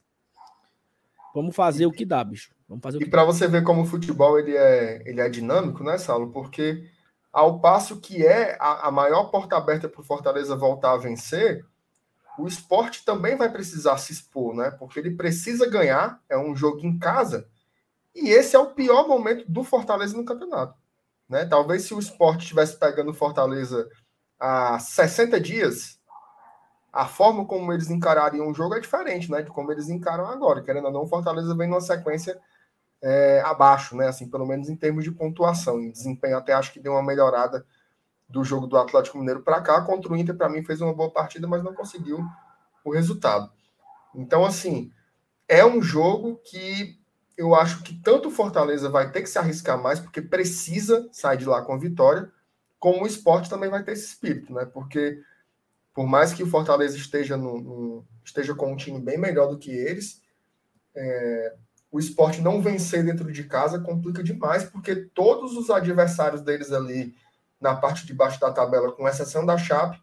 vamos fazer o que dá, bicho. Vamos fazer e para você ver como o futebol ele é, ele é dinâmico, né, Saulo? Porque ao passo que é a, a maior porta aberta para o Fortaleza voltar a vencer, o esporte também vai precisar se expor, né? Porque ele precisa ganhar, é um jogo em casa, e esse é o pior momento do Fortaleza no campeonato. Né? Talvez se o esporte estivesse pegando o Fortaleza há 60 dias, a forma como eles encarariam o jogo é diferente, né? De como eles encaram agora. Querendo ou não, o Fortaleza vem numa sequência é, abaixo, né? Assim, pelo menos em termos de pontuação. Em desempenho, até acho que deu uma melhorada do jogo do Atlético Mineiro para cá. Contra o Inter, para mim, fez uma boa partida, mas não conseguiu o resultado. Então, assim, é um jogo que eu acho que tanto o Fortaleza vai ter que se arriscar mais, porque precisa sair de lá com a vitória, como o esporte também vai ter esse espírito, né? Porque por mais que o Fortaleza esteja, no, no esteja com um time bem melhor do que eles, é, o esporte não vencer dentro de casa complica demais, porque todos os adversários deles ali na parte de baixo da tabela, com exceção da Chape,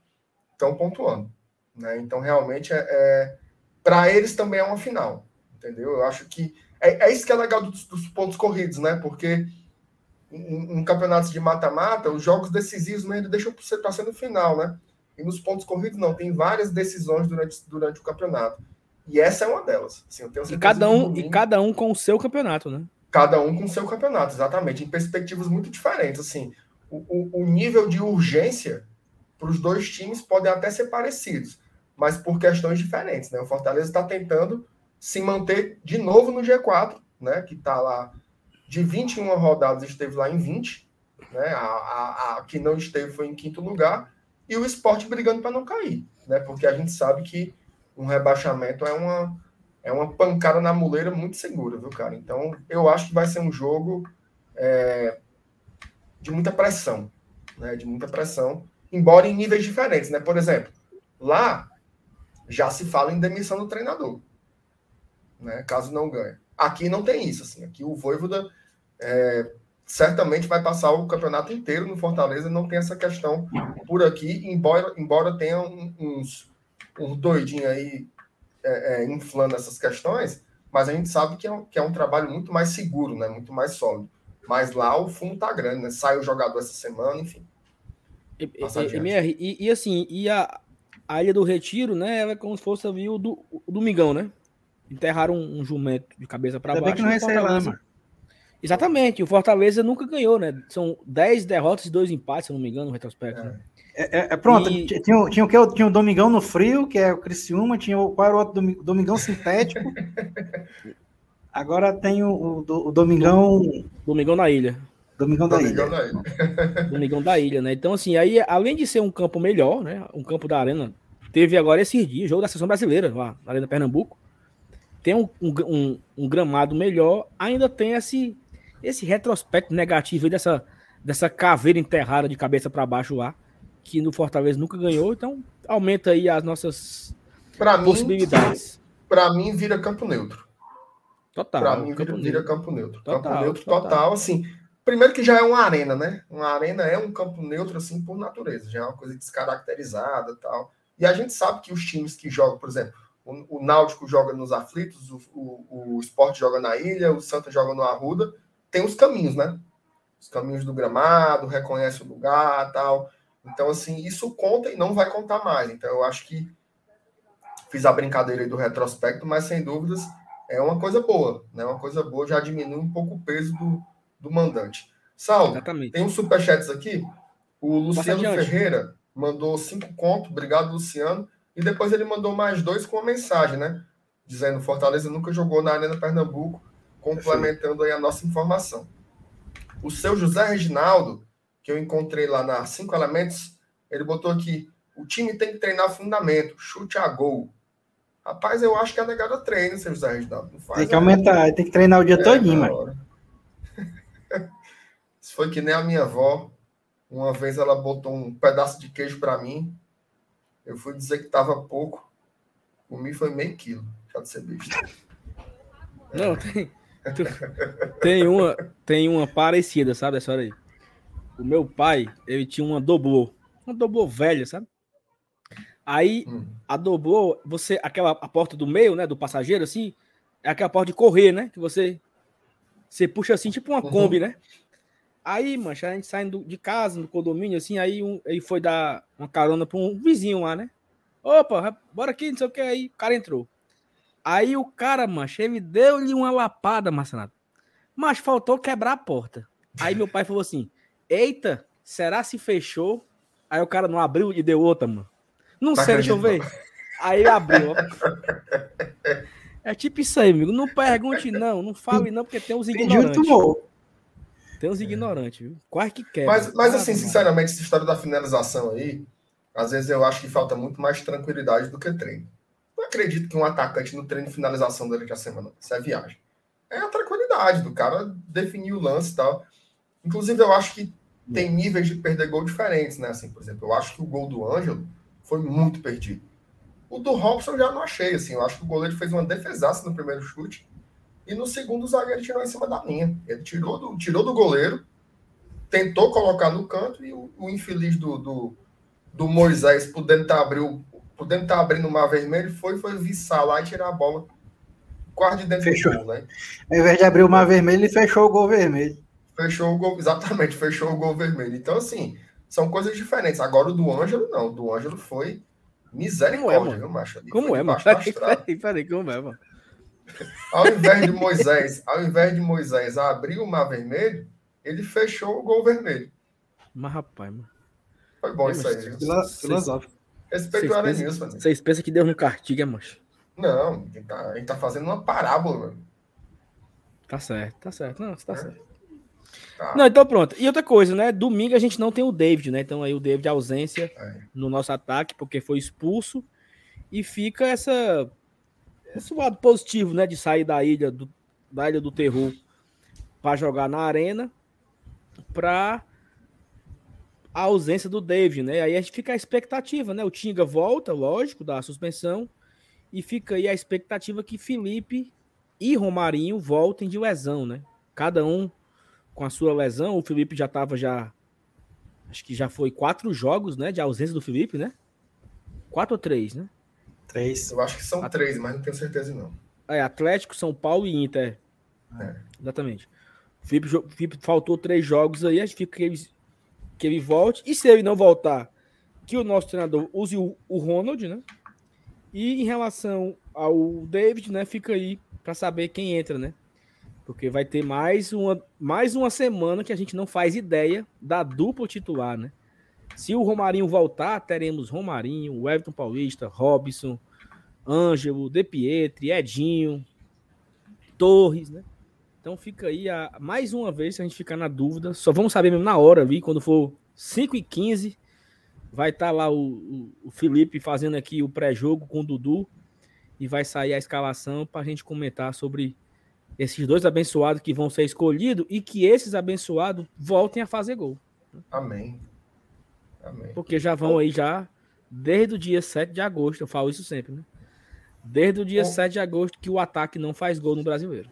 estão pontuando. Né? Então, realmente, é, é para eles também é uma final. Entendeu? Eu acho que é, é isso que é legal dos, dos pontos corridos, né? Porque em, em campeonatos de mata-mata, os jogos decisivos mesmo deixam para ser no final, né? E nos pontos corridos, não, tem várias decisões durante, durante o campeonato. E essa é uma delas. Assim, e, cada um, e cada um com o seu campeonato, né? Cada um com o seu campeonato, exatamente. Em perspectivas muito diferentes. Assim, o, o, o nível de urgência para os dois times podem até ser parecidos, mas por questões diferentes. Né? O Fortaleza está tentando se manter de novo no G4, né? Que está lá de 21 rodadas, esteve lá em 20, né? A, a, a que não esteve foi em quinto lugar, e o esporte brigando para não cair, né? Porque a gente sabe que um rebaixamento é uma, é uma pancada na muleira muito segura, viu, cara? Então, eu acho que vai ser um jogo é, de muita pressão, né? De muita pressão, embora em níveis diferentes, né? Por exemplo, lá já se fala em demissão do treinador, né? Caso não ganhe. Aqui não tem isso, assim. Aqui o Voivoda é, certamente vai passar o campeonato inteiro no Fortaleza, não tem essa questão por aqui, embora, embora tenha uns, uns doidinhos aí é, é, inflando essas questões, mas a gente sabe que é, um, que é um trabalho muito mais seguro, né? muito mais sólido. Mas lá o fundo tá grande, né? Sai o jogador essa semana, enfim. E, e, e, assim, e a, a Ilha do Retiro, né? Ela é como se fosse ali o, do, o Domingão, né? Enterraram um, um jumento de cabeça para baixo. que não é lá, mano. Exatamente, o Fortaleza nunca ganhou, né? São 10 derrotas e 2 empates, se não me engano, no retrospecto. Né? É, é, é pronto, e... tinha, tinha, o que? Tinha o Domingão no Frio, que é o Criciúma, tinha o, qual era o outro Domingão Sintético. Agora tem o, o, o Domingão. Domingão na ilha. Domingão da Domingão ilha. Da ilha. Domingão da ilha, né? Então, assim, aí, além de ser um campo melhor, né? Um campo da Arena, teve agora esses dias, jogo da seleção brasileira, lá, na Arena Pernambuco. Tem um, um, um gramado melhor, ainda tem esse esse retrospecto negativo dessa, dessa caveira enterrada de cabeça para baixo lá, que no Fortaleza nunca ganhou, então aumenta aí as nossas pra possibilidades. Para mim, vira campo neutro. Total. Para mim, vira, vira, campo neutro. Total, campo neutro total. total, assim. Primeiro que já é uma arena, né? Uma arena é um campo neutro, assim, por natureza. Já é uma coisa descaracterizada tal. E a gente sabe que os times que jogam, por exemplo, o, o Náutico joga nos aflitos, o, o, o Sport joga na ilha, o Santa joga no Arruda tem os caminhos, né? Os caminhos do gramado, reconhece o lugar tal. Então, assim, isso conta e não vai contar mais. Então, eu acho que fiz a brincadeira aí do retrospecto, mas sem dúvidas é uma coisa boa, né? Uma coisa boa, já diminui um pouco o peso do, do mandante. Saulo, Exatamente. tem uns superchats aqui. O Luciano Ferreira mandou cinco contos, obrigado, Luciano. E depois ele mandou mais dois com uma mensagem, né? Dizendo Fortaleza nunca jogou na Arena Pernambuco, complementando aí a nossa informação. O seu José Reginaldo, que eu encontrei lá na Cinco Elementos, ele botou aqui: o time tem que treinar fundamento, chute a gol. Rapaz, eu acho que a negada treina, seu José Reginaldo. Não faz, tem que aumentar, tem que treinar o dia é, todinho, mano. Isso foi que nem a minha avó. Uma vez ela botou um pedaço de queijo para mim. Eu fui dizer que tava pouco. Comi foi meio quilo. Já de ser besta. Não, tem. Tem uma, tem uma parecida, sabe? Essa hora aí. O meu pai, ele tinha uma doblô. Uma doblô velha, sabe? Aí, hum. a doblô, você, aquela a porta do meio, né? Do passageiro, assim, é aquela porta de correr, né? Que você, você puxa assim, tipo uma uhum. Kombi, né? Aí, mancha, a gente saindo de casa, no condomínio, assim, aí um, ele foi dar uma carona para um vizinho lá, né? Opa, bora aqui, não sei o que, aí o cara entrou. Aí o cara, mancha, ele deu-lhe uma lapada, Marcenato. Mas faltou quebrar a porta. Aí meu pai falou assim: Eita, será se fechou? Aí o cara não abriu e deu outra, mano. Não sei, deixa eu ver. Aí abriu. É tipo isso aí, amigo. Não pergunte, não. Não fale, não, porque tem uns ignorantes. Tem uns ignorantes, viu? Quase que quer. Mas, mas assim, sinceramente, essa história da finalização aí, às vezes eu acho que falta muito mais tranquilidade do que treino. Não acredito que um atacante no treino de finalização durante a semana. Isso é viagem. É a tranquilidade do cara definir o lance e tal. Inclusive, eu acho que tem níveis de perder gol diferentes, né? Assim, por exemplo, eu acho que o gol do Ângelo foi muito perdido. O do Robson eu já não achei, assim. Eu acho que o goleiro fez uma defesaça no primeiro chute e no segundo, o zagueiro tirou em cima da linha. Ele tirou do, tirou do goleiro, tentou colocar no canto e o, o infeliz do, do, do Moisés, podendo estar tá abrindo, podendo tá abrindo o mar vermelho, foi, foi viçar lá e tirar a bola quase de dentro fechou. do gol, né? Ao invés de abrir o mar vermelho, ele fechou o gol vermelho. Fechou o gol, exatamente, fechou o gol vermelho. Então, assim, são coisas diferentes. Agora, o do Ângelo, não. O do Ângelo foi misericórdia, como é, viu, macho? como é, mano? Peraí, peraí, como é, mano? Ao invés de Moisés, ao invés de Moisés abrir o mar vermelho, ele fechou o gol vermelho. Mas, rapaz, mano. Foi bom é, isso aí. Filosófico. Respeito o Arenilson. Vocês pensam que Deus não castiga, mancho? Não, a gente, tá, a gente tá fazendo uma parábola. Tá certo, tá certo. Não, tá é. certo. Tá. Não, então pronto. E outra coisa, né? Domingo a gente não tem o David, né? Então aí o David ausência é. no nosso ataque, porque foi expulso. E fica essa esse lado positivo, né, de sair da ilha do, da ilha do terror para jogar na arena, para a ausência do David, né? Aí a gente fica a expectativa, né? O Tinga volta, lógico, da suspensão, e fica aí a expectativa que Felipe e Romarinho voltem de lesão, né? Cada um com a sua lesão. O Felipe já estava já acho que já foi quatro jogos, né, de ausência do Felipe, né? Quatro ou três, né? Três. Eu acho que são três, mas não tenho certeza não. É, Atlético, São Paulo e Inter. É. Exatamente. O Felipe, Felipe, faltou três jogos aí, a gente fica que ele, que ele volte. E se ele não voltar, que o nosso treinador use o, o Ronald, né? E em relação ao David, né? Fica aí para saber quem entra, né? Porque vai ter mais uma, mais uma semana que a gente não faz ideia da dupla titular, né? Se o Romarinho voltar, teremos Romarinho, Everton Paulista, Robson, Ângelo, De Pietri, Edinho, Torres, né? Então fica aí a, mais uma vez, se a gente ficar na dúvida, só vamos saber mesmo na hora ali, quando for 5 e 15 vai estar tá lá o, o, o, Felipe fazendo aqui o pré-jogo com o Dudu e vai sair a escalação para a gente comentar sobre esses dois abençoados que vão ser escolhidos e que esses abençoados voltem a fazer gol. Amém. Amém. Porque já vão aí já desde o dia 7 de agosto, eu falo isso sempre, né? Desde o dia Ô, 7 de agosto que o ataque não faz gol no brasileiro.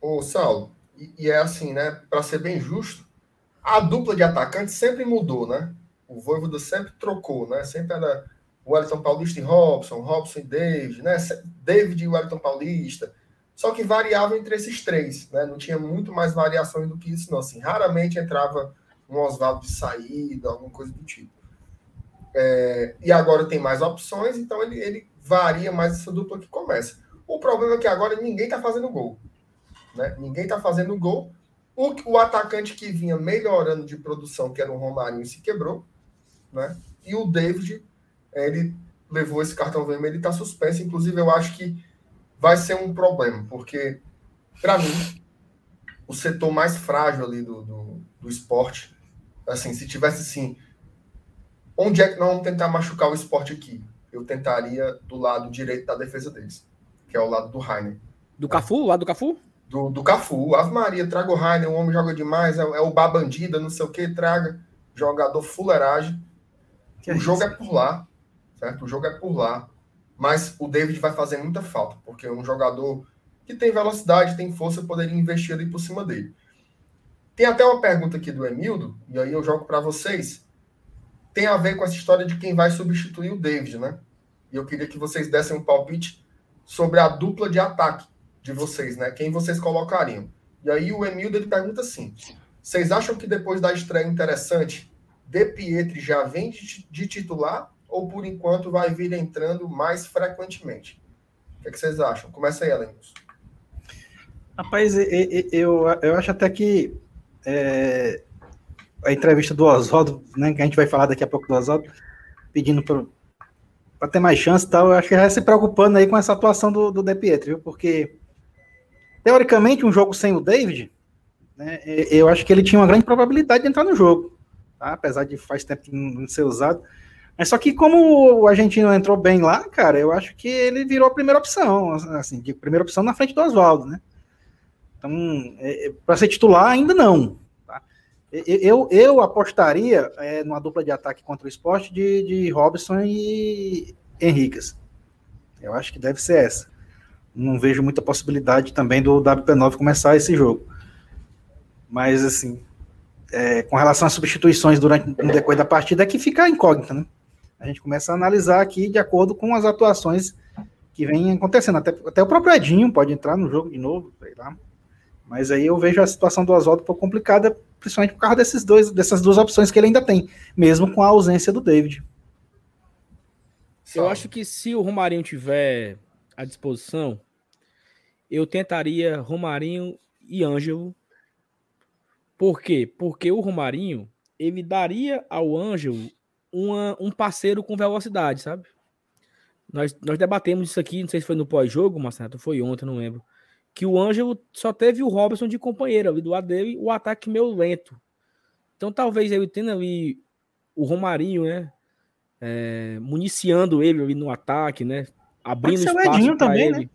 Ô, Saulo, e, e é assim, né? Para ser bem justo, a dupla de atacantes sempre mudou, né? O Voivoda sempre trocou, né? Sempre era o Wellington Paulista e Robson, Robson e David, né? David e Wellington Paulista. Só que variava entre esses três, né? Não tinha muito mais variações do que isso, não. Assim, raramente entrava um Oswaldo de saída, alguma coisa do tipo. É, e agora tem mais opções, então ele, ele varia mais essa dupla que começa. O problema é que agora ninguém está fazendo gol. Né? Ninguém está fazendo gol. O, o atacante que vinha melhorando de produção, que era o Romarinho, se quebrou. Né? E o David, ele levou esse cartão vermelho e está suspenso. Inclusive, eu acho que vai ser um problema, porque, para mim, o setor mais frágil ali do, do, do esporte, assim, se tivesse assim, onde é que nós vamos tentar machucar o esporte aqui? Eu tentaria do lado direito da defesa deles, que é o lado do Rainer. Do Cafu? O lado do Cafu? Do, do Cafu. Ave Maria, traga o Rainer, o homem joga demais, é, é o Babandida, não sei o que, traga jogador fuleiragem. Que o é jogo é por lá, certo? O jogo é por lá. Mas o David vai fazer muita falta, porque é um jogador que tem velocidade, tem força, poderia investir ali por cima dele. Tem até uma pergunta aqui do Emildo, e aí eu jogo para vocês. Tem a ver com essa história de quem vai substituir o David, né? E eu queria que vocês dessem um palpite sobre a dupla de ataque de vocês, né? Quem vocês colocariam? E aí o Emildo ele pergunta assim: vocês acham que depois da estreia interessante, De Pietri já vem de, de titular ou por enquanto vai vir entrando mais frequentemente? O que, é que vocês acham? Começa aí, Elenilson. Rapaz, eu, eu acho até que é, a entrevista do Oswaldo, né, que a gente vai falar daqui a pouco do Oswaldo, pedindo para ter mais chance e tal, eu acho que vai se preocupando aí com essa atuação do, do De Pietro, viu? Porque, teoricamente, um jogo sem o David, né, eu acho que ele tinha uma grande probabilidade de entrar no jogo, tá? apesar de faz tempo não ser usado. Mas só que como o argentino entrou bem lá, cara, eu acho que ele virou a primeira opção, assim, de primeira opção na frente do Oswaldo, né? Então, é, é para ser titular ainda não. Tá? Eu, eu apostaria é, numa dupla de ataque contra o esporte de, de Robson e Henriquez. Eu acho que deve ser essa. Não vejo muita possibilidade também do WP9 começar esse jogo. Mas, assim, é, com relação às substituições durante o decorrer da partida, é que fica incógnita, né? a gente começa a analisar aqui de acordo com as atuações que vem acontecendo. Até, até o próprio Edinho pode entrar no jogo de novo, sei lá. Mas aí eu vejo a situação do Oswaldo um pouco complicada, principalmente por causa desses dois, dessas duas opções que ele ainda tem, mesmo com a ausência do David. Eu acho que se o Romarinho tiver à disposição, eu tentaria Romarinho e Ângelo. Por quê? Porque o Romarinho, ele daria ao Ângelo uma, um parceiro com velocidade, sabe? Nós, nós debatemos isso aqui, não sei se foi no pós-jogo, Marcelo, foi ontem, não lembro. Que o Ângelo só teve o Robson de companheiro ali do lado dele, o ataque meio lento. Então talvez ele tenha ali o Romarinho, né? É, municiando ele ali no ataque, né? Abrindo pode espaço para também, ele. Né?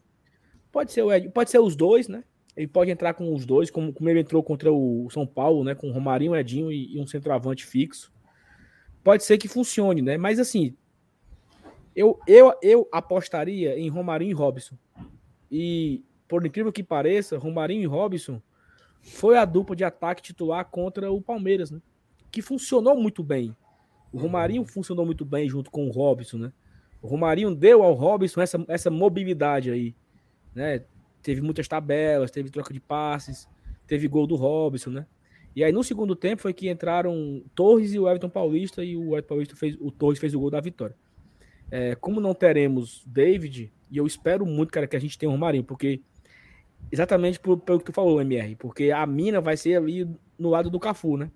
Pode ser o Edinho, pode ser os dois, né? Ele pode entrar com os dois, como, como ele entrou contra o São Paulo, né? Com o Romarinho, Edinho e, e um centroavante fixo pode ser que funcione, né? Mas assim, eu, eu, eu apostaria em Romarinho e Robson. E, por incrível que pareça, Romarinho e Robson foi a dupla de ataque titular contra o Palmeiras, né? Que funcionou muito bem. O Romarinho funcionou muito bem junto com o Robson, né? O Romarinho deu ao Robson essa, essa mobilidade aí, né? Teve muitas tabelas, teve troca de passes, teve gol do Robson, né? E aí no segundo tempo foi que entraram Torres e o Everton Paulista e o Everton Paulista fez o Torres fez o gol da vitória. É, como não teremos David, e eu espero muito, cara, que a gente tenha o Romarinho, porque exatamente pelo, pelo que tu falou, MR, porque a mina vai ser ali no lado do Cafu, né?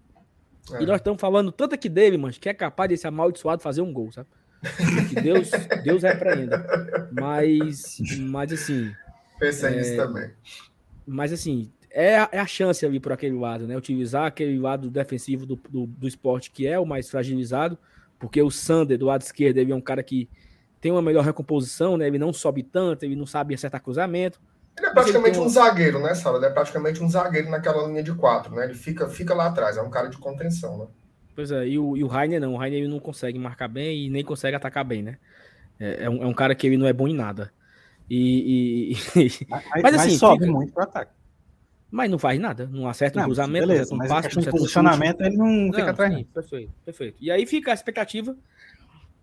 É. E nós estamos falando tanto aqui dele, mas que é capaz desse amaldiçoado fazer um gol, sabe? Que Deus, Deus repreenda. Mas, mas assim. Pensa é, nisso também. Mas assim, é a, é a chance ali por aquele lado, né? Utilizar aquele lado defensivo do, do, do, esporte que é o mais fragilizado, porque o Sander do lado esquerdo ele é um cara que tem uma melhor recomposição, né? Ele não sobe tanto, ele não sabe acertar cruzamento. Ele é praticamente ele um zagueiro, né, Sala? Ele é praticamente um zagueiro naquela linha de quatro, né? Ele fica, fica lá atrás, é um cara de contenção, né? Pois é, e o, e o Rainer não. O Rainer ele não consegue marcar bem e nem consegue atacar bem, né? É, é, um, é um cara que ele não é bom em nada. E. e... Mas, mas, assim, mas sobe fica... muito pro ataque. Mas não faz nada, não acerta um não, cruzamento, beleza, um passo, posicionamento, ele não, não fica atrás. Sim, perfeito, perfeito. E aí fica a expectativa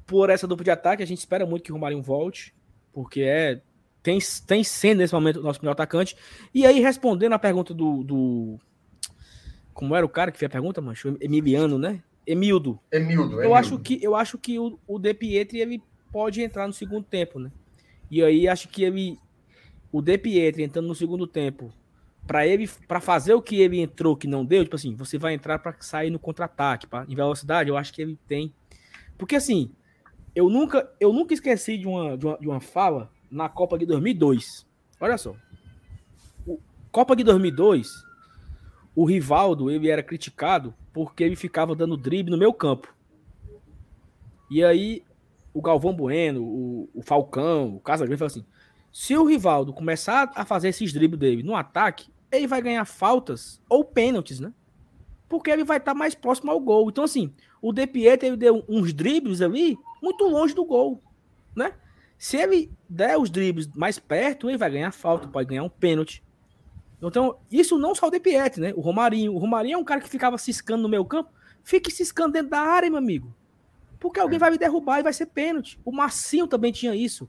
por essa dupla de ataque, a gente espera muito que o Romarinho volte, porque é tem, tem sendo nesse momento o nosso melhor atacante. E aí, respondendo a pergunta do, do. Como era o cara que fez a pergunta, mancho? Emiliano, né? Emildo. Emildo, Eu acho que, eu acho que o, o De Pietri ele pode entrar no segundo tempo, né? E aí acho que ele. O De Pietri entrando no segundo tempo, para ele para fazer o que ele entrou que não deu, tipo assim, você vai entrar para sair no contra-ataque, em velocidade, eu acho que ele tem. Porque assim, eu nunca eu nunca esqueci de uma, de uma, de uma fala na Copa de 2002. Olha só. O, Copa de 2002, o Rivaldo, ele era criticado porque ele ficava dando drible no meu campo. E aí o Galvão Bueno, o, o Falcão, o Casagrande falou assim: se o Rivaldo começar a fazer esses dribles dele no ataque, ele vai ganhar faltas ou pênaltis, né? Porque ele vai estar mais próximo ao gol. Então, assim, o De Pietro ele deu uns dribles ali muito longe do gol, né? Se ele der os dribles mais perto, ele vai ganhar falta, pode ganhar um pênalti. Então, isso não só o De Pietro, né? O Romarinho. O Romarinho é um cara que ficava ciscando no meu campo. Fique ciscando dentro da área, meu amigo. Porque alguém é. vai me derrubar e vai ser pênalti. O Marcinho também tinha isso.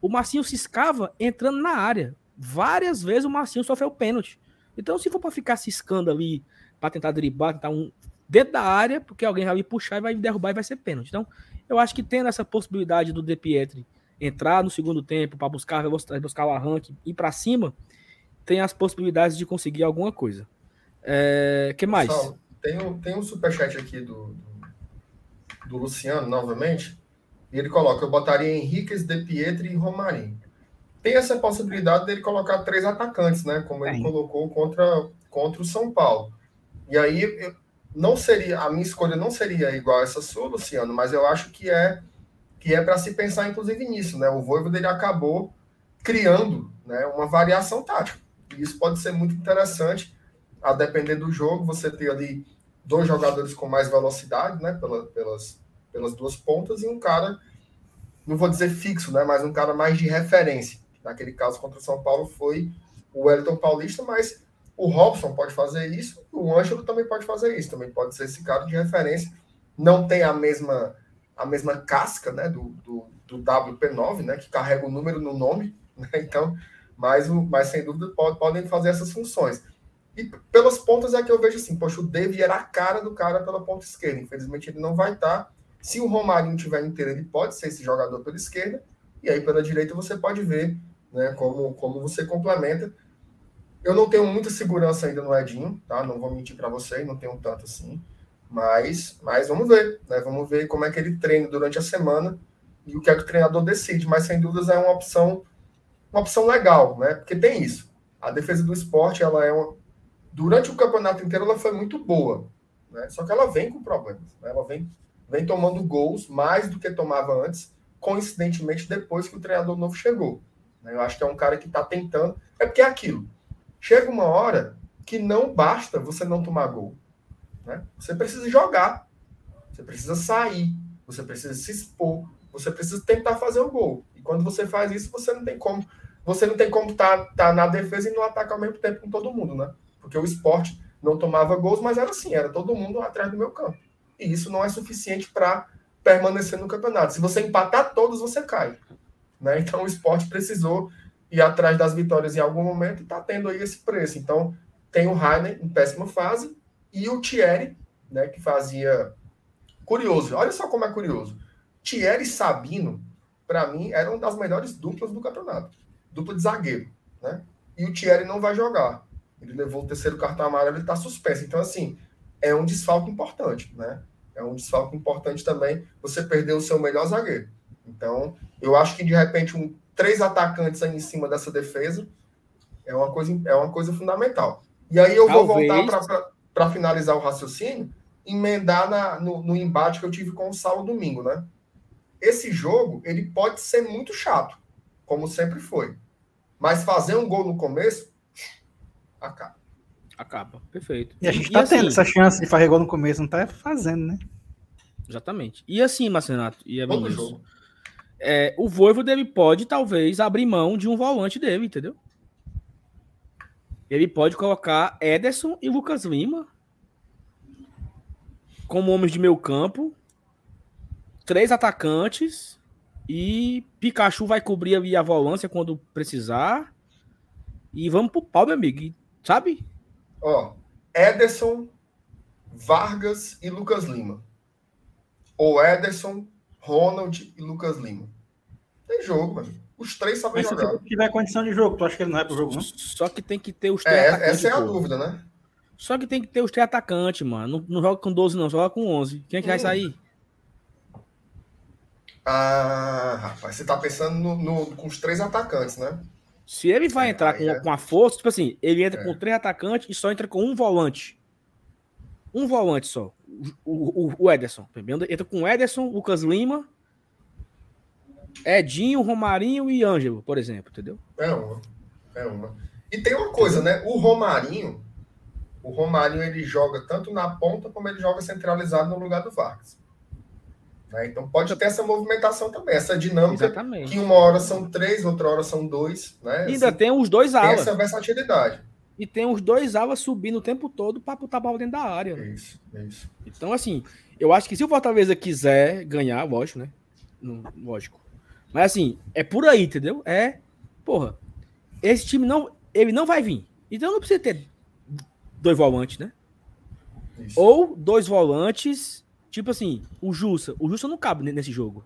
O Marcinho ciscava entrando na área. Várias vezes o Marcinho sofreu pênalti. Então, se for para ficar ciscando ali, para tentar driblar, tentar um dentro da área, porque alguém vai me puxar e vai me derrubar e vai ser pênalti. Então, eu acho que tendo essa possibilidade do De Pietri entrar no segundo tempo para buscar buscar o arranque e para cima, tem as possibilidades de conseguir alguma coisa. É, que mais? Pessoal, tem um, tem um superchat aqui do, do, do Luciano, novamente, e ele coloca: eu botaria Henriquez, De Pietri e Romarinho tem essa possibilidade dele colocar três atacantes, né? Como ele é. colocou contra, contra o São Paulo. E aí eu, não seria a minha escolha não seria igual essa sua, Luciano, mas eu acho que é que é para se pensar inclusive nisso, né? O Voivo dele acabou criando, né, uma variação tática. E isso pode ser muito interessante, a depender do jogo, você ter ali dois jogadores com mais velocidade, né, pela, pelas pelas duas pontas e um cara não vou dizer fixo, né, mas um cara mais de referência naquele caso contra o São Paulo foi o Wellington Paulista, mas o Robson pode fazer isso, o Ângelo também pode fazer isso, também pode ser esse cara de referência. Não tem a mesma a mesma casca né, do, do, do WP9, né, que carrega o número no nome, né, então, mas, mas sem dúvida pode, podem fazer essas funções. E pelas pontas é que eu vejo assim, poxa, o David era a cara do cara pela ponta esquerda, infelizmente ele não vai estar. Se o Romarinho tiver inteiro, ele pode ser esse jogador pela esquerda, e aí pela direita você pode ver né? Como, como você complementa. Eu não tenho muita segurança ainda no Edinho, tá? Não vou mentir para você, não tenho tanto assim. Mas, mas vamos ver, né? Vamos ver como é que ele treina durante a semana e o que é que o treinador decide. Mas sem dúvidas é uma opção, uma opção legal, né? Porque tem isso. A defesa do esporte, ela é uma... durante o campeonato inteiro, ela foi muito boa, né? Só que ela vem com problemas, né? Ela vem, vem tomando gols mais do que tomava antes, coincidentemente depois que o treinador novo chegou. Né? Eu acho que é um cara que está tentando. É porque é aquilo. Chega uma hora que não basta você não tomar gol. Né? Você precisa jogar. Você precisa sair. Você precisa se expor. Você precisa tentar fazer o gol. E quando você faz isso, você não tem como. Você não tem como estar tá, tá na defesa e não atacar ao mesmo tempo com todo mundo, né? Porque o esporte não tomava gols, mas era assim, era todo mundo atrás do meu campo. E isso não é suficiente para permanecer no campeonato. Se você empatar todos, você cai. Né? Então o esporte precisou ir atrás das vitórias em algum momento e está tendo aí esse preço. Então tem o Rainer em péssima fase e o Thierry, né, que fazia. Curioso, olha só como é curioso. Thierry e Sabino, para mim, eram das melhores duplas do campeonato. Dupla de zagueiro. Né? E o Thierry não vai jogar. Ele levou o terceiro cartão amarelo, ele está suspenso. Então, assim, é um desfalque importante, né? É um desfalque importante também você perder o seu melhor zagueiro. Então, eu acho que de repente um, três atacantes aí em cima dessa defesa é uma coisa, é uma coisa fundamental. E aí eu Talvez. vou voltar para finalizar o raciocínio, emendar na, no, no, embate que eu tive com o Saulo domingo, né? Esse jogo, ele pode ser muito chato, como sempre foi. Mas fazer um gol no começo, acaba. Acaba, perfeito. E a gente e, tá assim, tendo essa chance de fazer gol no começo, não tá fazendo, né? Exatamente. E assim, Marcenato e a Vinícius, é, o Voivo dele pode talvez abrir mão de um volante dele, entendeu? Ele pode colocar Ederson e Lucas Lima como homens de meio campo, três atacantes e Pikachu vai cobrir ali a volância quando precisar. E vamos pro pau, meu amigo. sabe? Ó, Ederson, Vargas e Lucas Lima. ou Ederson, Ronald e Lucas Lima. Tem jogo, mano. Os três sabem Mas jogar. Se tiver condição de jogo, tu acha que ele não é pro jogo, não? Só que tem que ter os três é, atacantes. Essa é a pô. dúvida, né? Só que tem que ter os três atacantes, mano. Não, não joga com 12, não, joga com 11. Quem é que hum. vai sair? Ah, rapaz, você tá pensando no, no, com os três atacantes, né? Se ele vai é, entrar com, é. com a força, tipo assim, ele entra é. com três atacantes e só entra com um volante. Um volante só. O, o, o Ederson. Entra com Ederson, Lucas Lima, Edinho, Romarinho e Ângelo, por exemplo, entendeu? É uma. É uma. E tem uma coisa, né? O Romarinho, o Romarinho ele joga tanto na ponta como ele joga centralizado no lugar do Vargas. Né? Então pode ter essa movimentação também, essa dinâmica Exatamente. que uma hora são três, outra hora são dois. Né? E ainda assim, tem os dois alas. Tem essa versatilidade. E tem os dois alas subindo o tempo todo para botar a bola dentro da área. Né? Isso, isso. Então, assim, eu acho que se o Fortaleza quiser ganhar, lógico, né? Lógico. Mas assim, é por aí, entendeu? É, porra, esse time não, ele não vai vir. Então não precisa ter dois volantes, né? Isso. Ou dois volantes Tipo assim, o Jussa. O Jussa não cabe nesse jogo.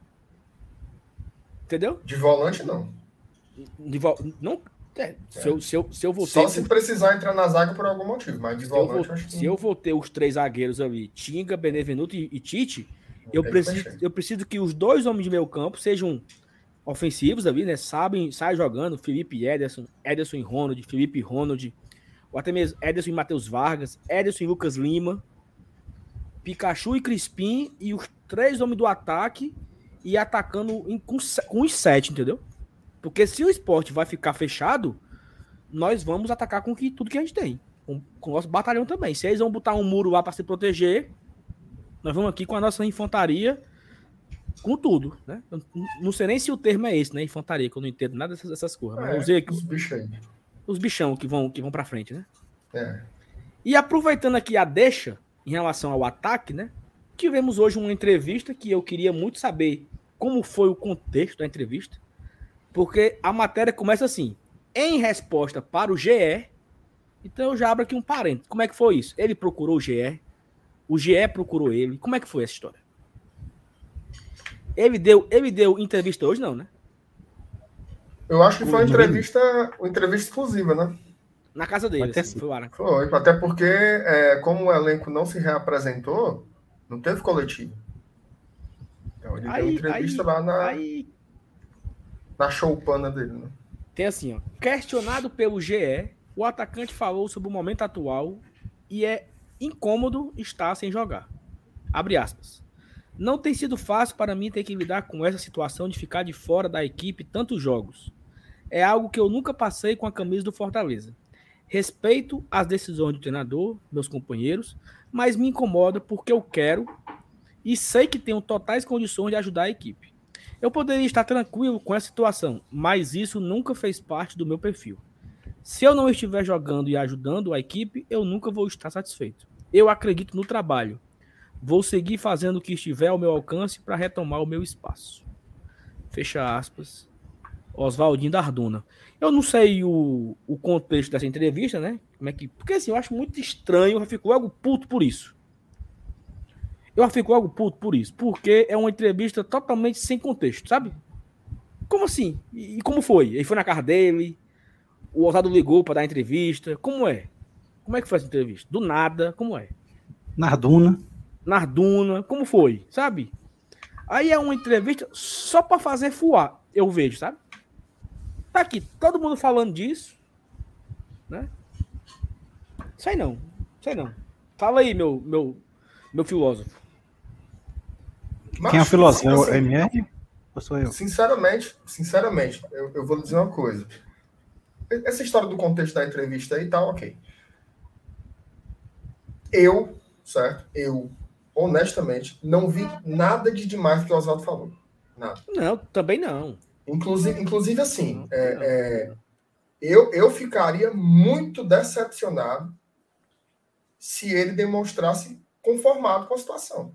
Entendeu? De volante, não. De vo... Não. É, é. Se, eu, se, eu, se eu vou Só ter... se precisar entrar na zaga por algum motivo, mas de se volante, eu vou, acho que... Se eu vou ter os três zagueiros ali, Tinga, Benevenuto e, e Tite, eu preciso, eu preciso que os dois homens de meio campo sejam ofensivos ali, né? Sabem, saem jogando. Felipe Ederson, Ederson e Ronald, Felipe Ronald, ou até mesmo Ederson e Matheus Vargas, Ederson e Lucas Lima. Pikachu e Crispim e os três homens do ataque e atacando em, com, com os sete, entendeu? Porque se o esporte vai ficar fechado, nós vamos atacar com que, tudo que a gente tem. Com, com o nosso batalhão também. Se eles vão botar um muro lá para se proteger, nós vamos aqui com a nossa infantaria com tudo, né? Eu não sei nem se o termo é esse, né? Infantaria, que eu não entendo nada dessas, dessas coisas. Mas é, usei aqui, os bichão. Os bichão que vão, que vão para frente, né? É. E aproveitando aqui a deixa, em relação ao ataque, né? Tivemos hoje uma entrevista que eu queria muito saber como foi o contexto da entrevista, porque a matéria começa assim: em resposta para o GE. Então eu já abro aqui um parênteses. Como é que foi isso? Ele procurou o GE, o GE procurou ele. Como é que foi essa história? Ele deu, ele deu entrevista hoje, não, né? Eu acho que foi uma entrevista, uma entrevista exclusiva, né? Na casa dele, assim, foi, foi, até porque, é, como o elenco não se reapresentou, não teve coletivo. Então ele aí, deu entrevista aí, lá na, aí... na showpana dele. Né? Tem assim, ó, questionado pelo GE, o atacante falou sobre o momento atual e é incômodo estar sem jogar. Abre aspas. Não tem sido fácil para mim ter que lidar com essa situação de ficar de fora da equipe tantos jogos. É algo que eu nunca passei com a camisa do Fortaleza. Respeito as decisões do treinador, meus companheiros, mas me incomoda porque eu quero e sei que tenho totais condições de ajudar a equipe. Eu poderia estar tranquilo com essa situação, mas isso nunca fez parte do meu perfil. Se eu não estiver jogando e ajudando a equipe, eu nunca vou estar satisfeito. Eu acredito no trabalho. Vou seguir fazendo o que estiver ao meu alcance para retomar o meu espaço. Fecha aspas. Oswaldinho da Arduna. Eu não sei o, o contexto dessa entrevista, né? Como é que, porque assim, eu acho muito estranho, eu fico algo puto por isso. Eu fico algo puto por isso, porque é uma entrevista totalmente sem contexto, sabe? Como assim? E, e como foi? Ele foi na casa dele, o Oswaldo ligou para dar entrevista. Como é? Como é que foi essa entrevista? Do nada, como é? Narduna. Narduna, como foi? Sabe? Aí é uma entrevista só para fazer fuar, eu vejo, sabe? Tá aqui, todo mundo falando disso, né? Sei não, sei não. Fala aí, meu, meu, meu filósofo. Mas, Quem é o filósofo? Assim, é o MR? Ou sou eu? Sinceramente, sinceramente, eu, eu vou dizer uma coisa. Essa história do contexto da entrevista aí tá ok. Eu, certo? Eu, honestamente, não vi nada de demais que o Oswaldo falou. Nada. Não, também não. Inclusive, inclusive assim, é, é, eu, eu ficaria muito decepcionado se ele demonstrasse conformado com a situação.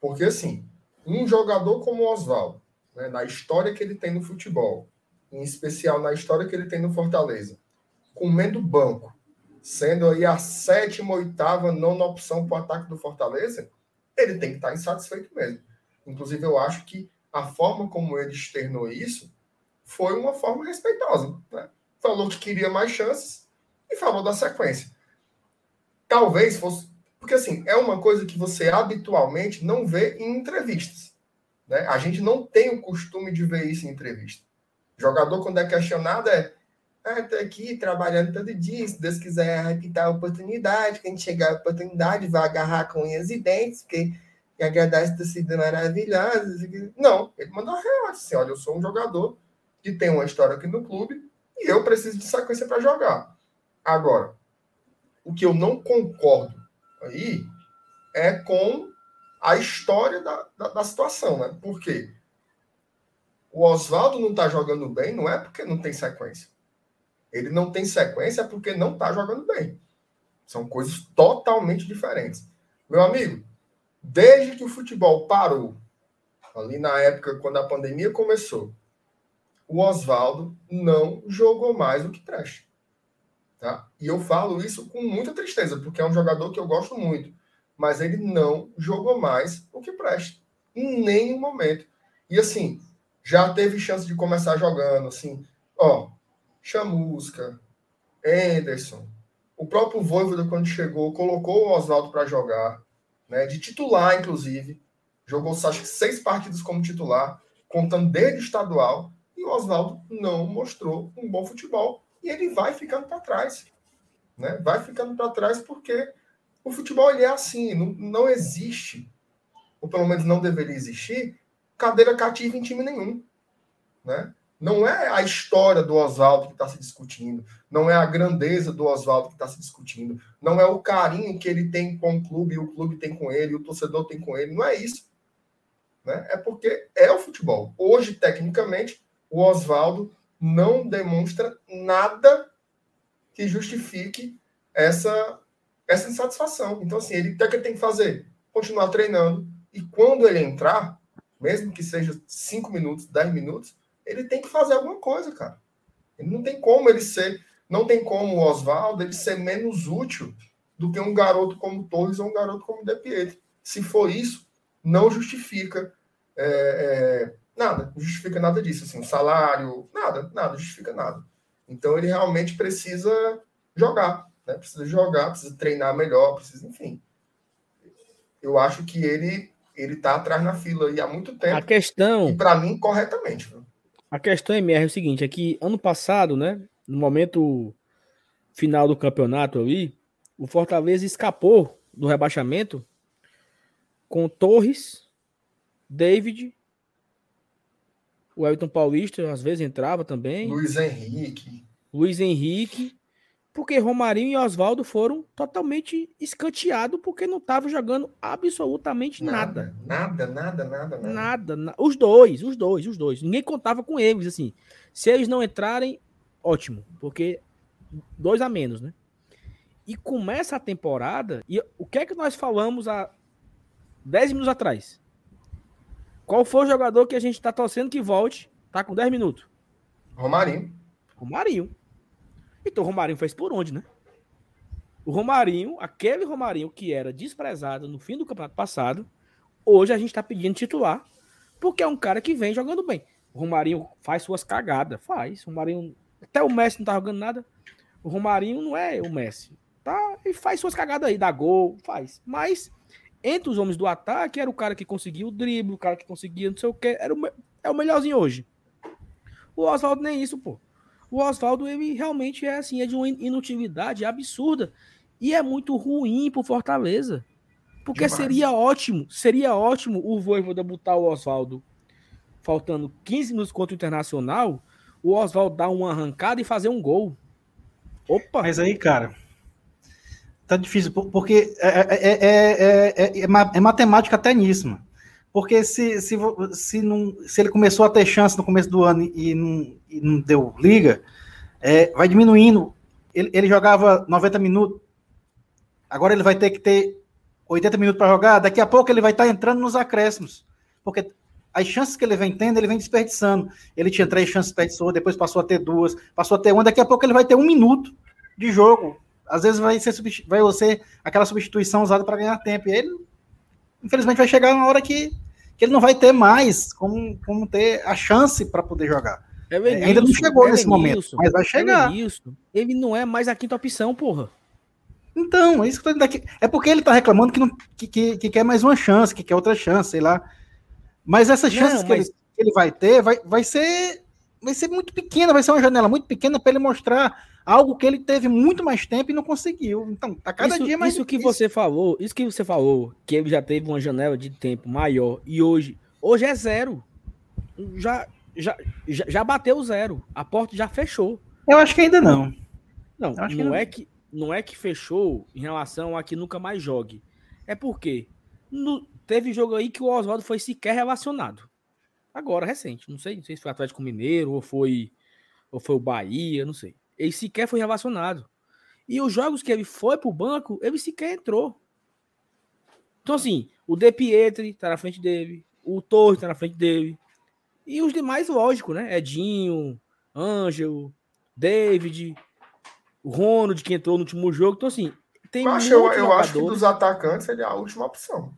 Porque, assim, um jogador como o Oswaldo, né, na história que ele tem no futebol, em especial na história que ele tem no Fortaleza, comendo banco, sendo aí a sétima, oitava, nona opção para o ataque do Fortaleza, ele tem que estar insatisfeito mesmo. Inclusive, eu acho que a forma como ele externou isso foi uma forma respeitosa. Né? Falou que queria mais chances e falou da sequência. Talvez fosse. Porque, assim, é uma coisa que você habitualmente não vê em entrevistas. Né? A gente não tem o costume de ver isso em entrevista. Jogador, quando é questionado, é. Ah, tô aqui trabalhando todo dia. Se Deus quiser repetir a oportunidade, quem chegar a oportunidade vai agarrar com unhas e dentes, porque agradar essa torcida maravilhosa. Não, ele mandou a real. Assim, olha, eu sou um jogador que tem uma história aqui no clube e eu preciso de sequência para jogar. Agora, o que eu não concordo aí é com a história da, da, da situação, né? Por quê? O Oswaldo não está jogando bem, não é porque não tem sequência. Ele não tem sequência porque não está jogando bem. São coisas totalmente diferentes. Meu amigo, desde que o futebol parou, ali na época quando a pandemia começou, o Oswaldo não jogou mais o que presta. Tá? E eu falo isso com muita tristeza, porque é um jogador que eu gosto muito. Mas ele não jogou mais o que presta. Em nenhum momento. E assim, já teve chance de começar jogando, assim, ó, Chamusca, Anderson, o próprio Voivoda, quando chegou, colocou o Oswaldo para jogar, né, de titular, inclusive. Jogou, acho que, seis partidas como titular, contando desde estadual, e o Oswaldo não mostrou um bom futebol e ele vai ficando para trás. Né? Vai ficando para trás porque o futebol ele é assim, não, não existe, ou pelo menos não deveria existir, cadeira cativa em time nenhum. Né? Não é a história do Oswaldo que está se discutindo, não é a grandeza do Oswaldo que está se discutindo, não é o carinho que ele tem com o clube, o clube tem com ele, o torcedor tem com ele, não é isso. Né? É porque é o futebol. Hoje, tecnicamente, o Oswaldo não demonstra nada que justifique essa, essa insatisfação. Então, assim, ele, o que, é tem que fazer? Continuar treinando. E quando ele entrar, mesmo que seja 5 minutos, 10 minutos, ele tem que fazer alguma coisa, cara. Ele não tem como ele ser, não tem como o Oswaldo ele ser menos útil do que um garoto como Torres ou um garoto como De Pietro. Se for isso, não justifica é, é, Nada, não justifica nada disso, assim, salário, nada, nada, justifica nada. Então ele realmente precisa jogar, né? Precisa jogar, precisa treinar melhor, precisa, enfim. Eu acho que ele ele tá atrás na fila e há muito tempo. A questão, e para mim corretamente. A questão MR é o seguinte, é que ano passado, né, no momento final do campeonato ali, o Fortaleza escapou do rebaixamento com Torres, David o Elton Paulista às vezes entrava também. Luiz Henrique. Luiz Henrique. Porque Romarinho e Oswaldo foram totalmente escanteados porque não estavam jogando absolutamente nada. Nada, nada, nada, nada. Nada. Na... Os dois, os dois, os dois. Ninguém contava com eles, assim. Se eles não entrarem, ótimo. Porque dois a menos, né? E começa a temporada. E o que é que nós falamos há 10 minutos atrás? Qual foi o jogador que a gente tá torcendo que volte? Tá com 10 minutos. Romarinho. Romarinho. Então o Romarinho fez por onde, né? O Romarinho, aquele Romarinho que era desprezado no fim do campeonato passado, hoje a gente tá pedindo titular, porque é um cara que vem jogando bem. O Romarinho faz suas cagadas, faz. O Romarinho, até o Messi não tá jogando nada. O Romarinho não é o Messi. Tá? Ele faz suas cagadas aí, dá gol, faz. Mas entre os homens do ataque, era o cara que conseguia o drible, o cara que conseguia não sei o que, era o, é o melhorzinho hoje. O Oswaldo nem isso, pô. O Oswaldo, ele realmente é assim, é de uma inutilidade absurda. E é muito ruim pro Fortaleza. Porque Demais. seria ótimo, seria ótimo o Voivoda botar o Oswaldo faltando 15 minutos contra o Internacional, o Oswaldo dar uma arrancada e fazer um gol. Opa! Mas aí, cara, Tá difícil, porque é, é, é, é, matemática até nisso, mano. Porque se, se, se, não, se ele começou a ter chance no começo do ano e não, e não deu liga, vai diminuindo. Ele, ele jogava 90 minutos, agora ele vai ter que ter 80 minutos para jogar, daqui a pouco ele vai estar tá entrando nos acréscimos. Porque as chances que ele vem tendo, ele vem desperdiçando. Ele tinha três chances, desperdiçou, depois passou a ter duas, passou a ter uma, daqui a pouco ele vai ter um minuto de jogo às vezes vai ser, vai ser aquela substituição usada para ganhar tempo. E ele, infelizmente, vai chegar na hora que, que ele não vai ter mais como, como ter a chance para poder jogar. É, ainda não chegou nesse momento, mas vai chegar. Ele não é mais a quinta opção, porra. Então, é isso que eu tô daqui. É porque ele tá reclamando que, não, que, que, que, quer mais uma chance, que quer outra chance, sei lá. Mas essa chance que, ele, que, ele, vai ter vai, vai ser vai ser muito pequena, vai ser uma janela muito pequena para ele mostrar algo que ele teve muito mais tempo e não conseguiu. Então, tá cada isso, dia mais Isso difícil. que você falou, isso que você falou, que ele já teve uma janela de tempo maior e hoje, hoje é zero. Já já, já, já bateu zero. A porta já fechou. Eu acho que ainda não. Não, não, não é que não é que fechou em relação a que nunca mais jogue. É porque no, teve jogo aí que o Oswaldo foi sequer relacionado. Agora, recente. Não sei, não sei se foi Atlético Mineiro ou foi, ou foi o Bahia, não sei. Ele sequer foi relacionado. E os jogos que ele foi pro banco, ele sequer entrou. Então, assim, o De Pietri tá na frente dele, o Torres tá na frente dele. E os demais, lógico, né? Edinho, Ângelo, David, o Ronald, que entrou no último jogo. Então, assim, tem Mas eu, eu acho que dos atacantes ele é a última opção.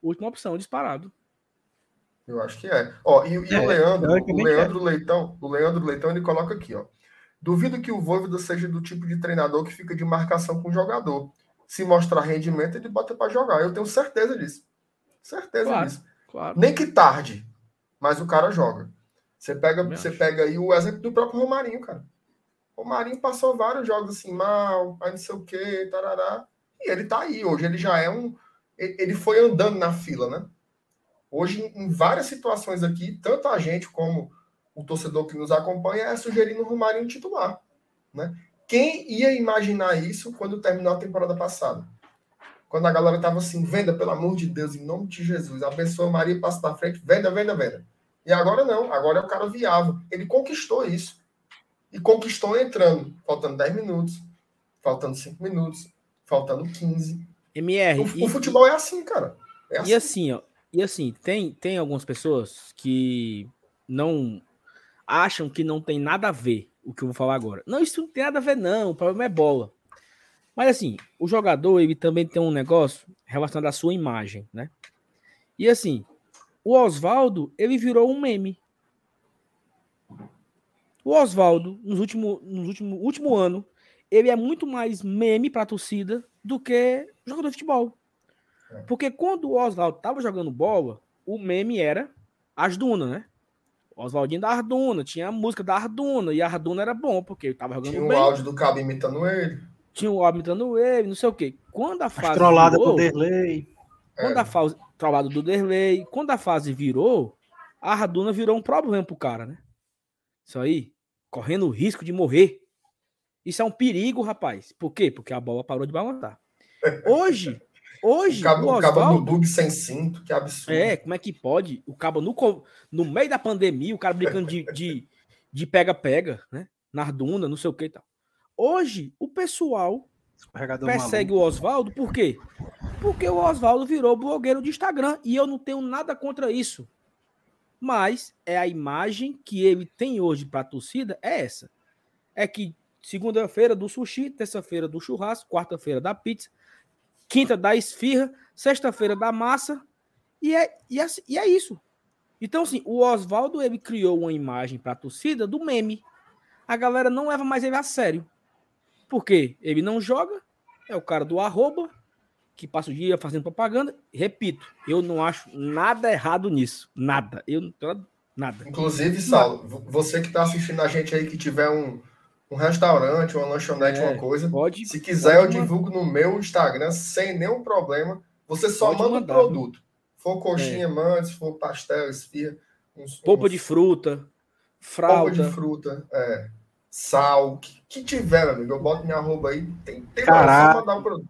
Última opção, disparado. Eu acho que é. Ó, e, e é, o Leandro, o Leandro Leitão, o Leandro Leitão, ele coloca aqui, ó. Duvido que o Voivoda seja do tipo de treinador que fica de marcação com o jogador. Se mostrar rendimento, ele bota para jogar. Eu tenho certeza disso. Certeza claro, disso. Claro. Nem que tarde, mas o cara joga. Você pega, você pega aí o exemplo do próprio Romarinho, cara. O Romarinho passou vários jogos assim, mal, aí não sei o quê, tarará. E ele tá aí. Hoje ele já é um. Ele foi andando na fila, né? Hoje, em várias situações aqui, tanto a gente como o torcedor que nos acompanha é sugerindo o Romarinho titular. Né? Quem ia imaginar isso quando terminou a temporada passada? Quando a galera tava assim, venda, pelo amor de Deus, em nome de Jesus, abençoa Maria, passa para frente, venda, venda, venda. E agora não, agora é o cara viável. Ele conquistou isso. E conquistou entrando, faltando 10 minutos, faltando 5 minutos, faltando 15. MR. O, e, o futebol é assim, cara. É assim. E assim, ó, e assim, tem, tem algumas pessoas que não acham que não tem nada a ver o que eu vou falar agora. Não, isso não tem nada a ver, não. O problema é bola. Mas assim, o jogador ele também tem um negócio relacionado à sua imagem, né? E assim, o Oswaldo ele virou um meme. O Oswaldo, nos últimos, nos último, último ano, ele é muito mais meme para a torcida do que jogador de futebol. É. Porque quando o Oswaldo tava jogando bola, o meme era as dunas, né? Oswaldinho da Arduna, tinha a música da Arduna, e a Arduna era bom, porque ele tava jogando tinha bem. Tinha o áudio do Cabo imitando ele tinha o Óbito imitando ele, não sei o quê. Quando a fase. As trollada virou, do Derlei. Quando é. a fase. Trollada do Derlei. Quando a fase virou, a Raduna virou um problema pro cara, né? Isso aí, correndo o risco de morrer. Isso é um perigo, rapaz. Por quê? Porque a bola parou de balançar. Hoje, hoje. O cabo, o cabo no bug sem cinto, que absurdo. É, como é que pode? O cabo no, no meio da pandemia, o cara brincando de pega-pega, de, de né? Narduna, não sei o que e tal. Hoje, o pessoal persegue maluco. o Oswaldo, por quê? Porque o Oswaldo virou blogueiro de Instagram e eu não tenho nada contra isso. Mas é a imagem que ele tem hoje para a torcida é essa. É que segunda-feira do sushi, terça-feira do churrasco, quarta-feira da pizza, quinta da esfirra, sexta-feira da massa e é, e é, e é isso. Então, assim, o Oswaldo ele criou uma imagem para a torcida do meme. A galera não leva mais ele a sério. Porque ele não joga, é o cara do arroba, que passa o dia fazendo propaganda. Repito, eu não acho nada errado nisso. Nada. Eu não nada. Inclusive, Saulo, você que está assistindo a gente aí que tiver um, um restaurante, uma lanchonete, é, uma coisa. Pode, se quiser, pode eu divulgo no meu Instagram sem nenhum problema. Você só manda mandar, o produto. Viu? For coxinha, é. manda, se for pastel, esfirra. Uns, Polpa uns... de fruta, fralda. Polpa de fruta, é sal, que, que tiver, amigo. Eu boto minha arroba aí, tem, tem Cará. mandar um produto.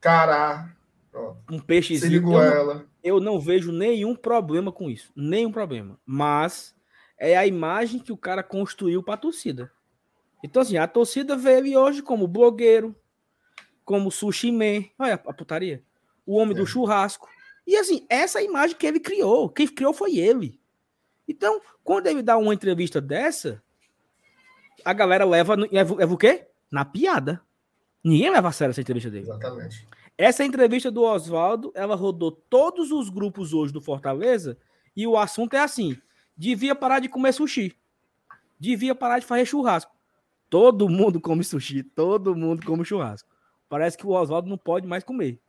Cará. Pronto. Um peixezinho. Eu, ela. eu não vejo nenhum problema com isso. Nenhum problema. Mas é a imagem que o cara construiu para a torcida. Então, assim, a torcida vê ele hoje como blogueiro, como sushi man. Olha a putaria. O homem é. do churrasco. E assim, essa imagem que ele criou. Quem criou foi ele. Então, quando ele dá uma entrevista dessa, a galera leva, leva, leva o quê? Na piada. Ninguém leva a sério essa entrevista dele. Exatamente. Essa entrevista do Oswaldo, ela rodou todos os grupos hoje do Fortaleza e o assunto é assim: devia parar de comer sushi. Devia parar de fazer churrasco. Todo mundo come sushi, todo mundo come churrasco. Parece que o Oswaldo não pode mais comer.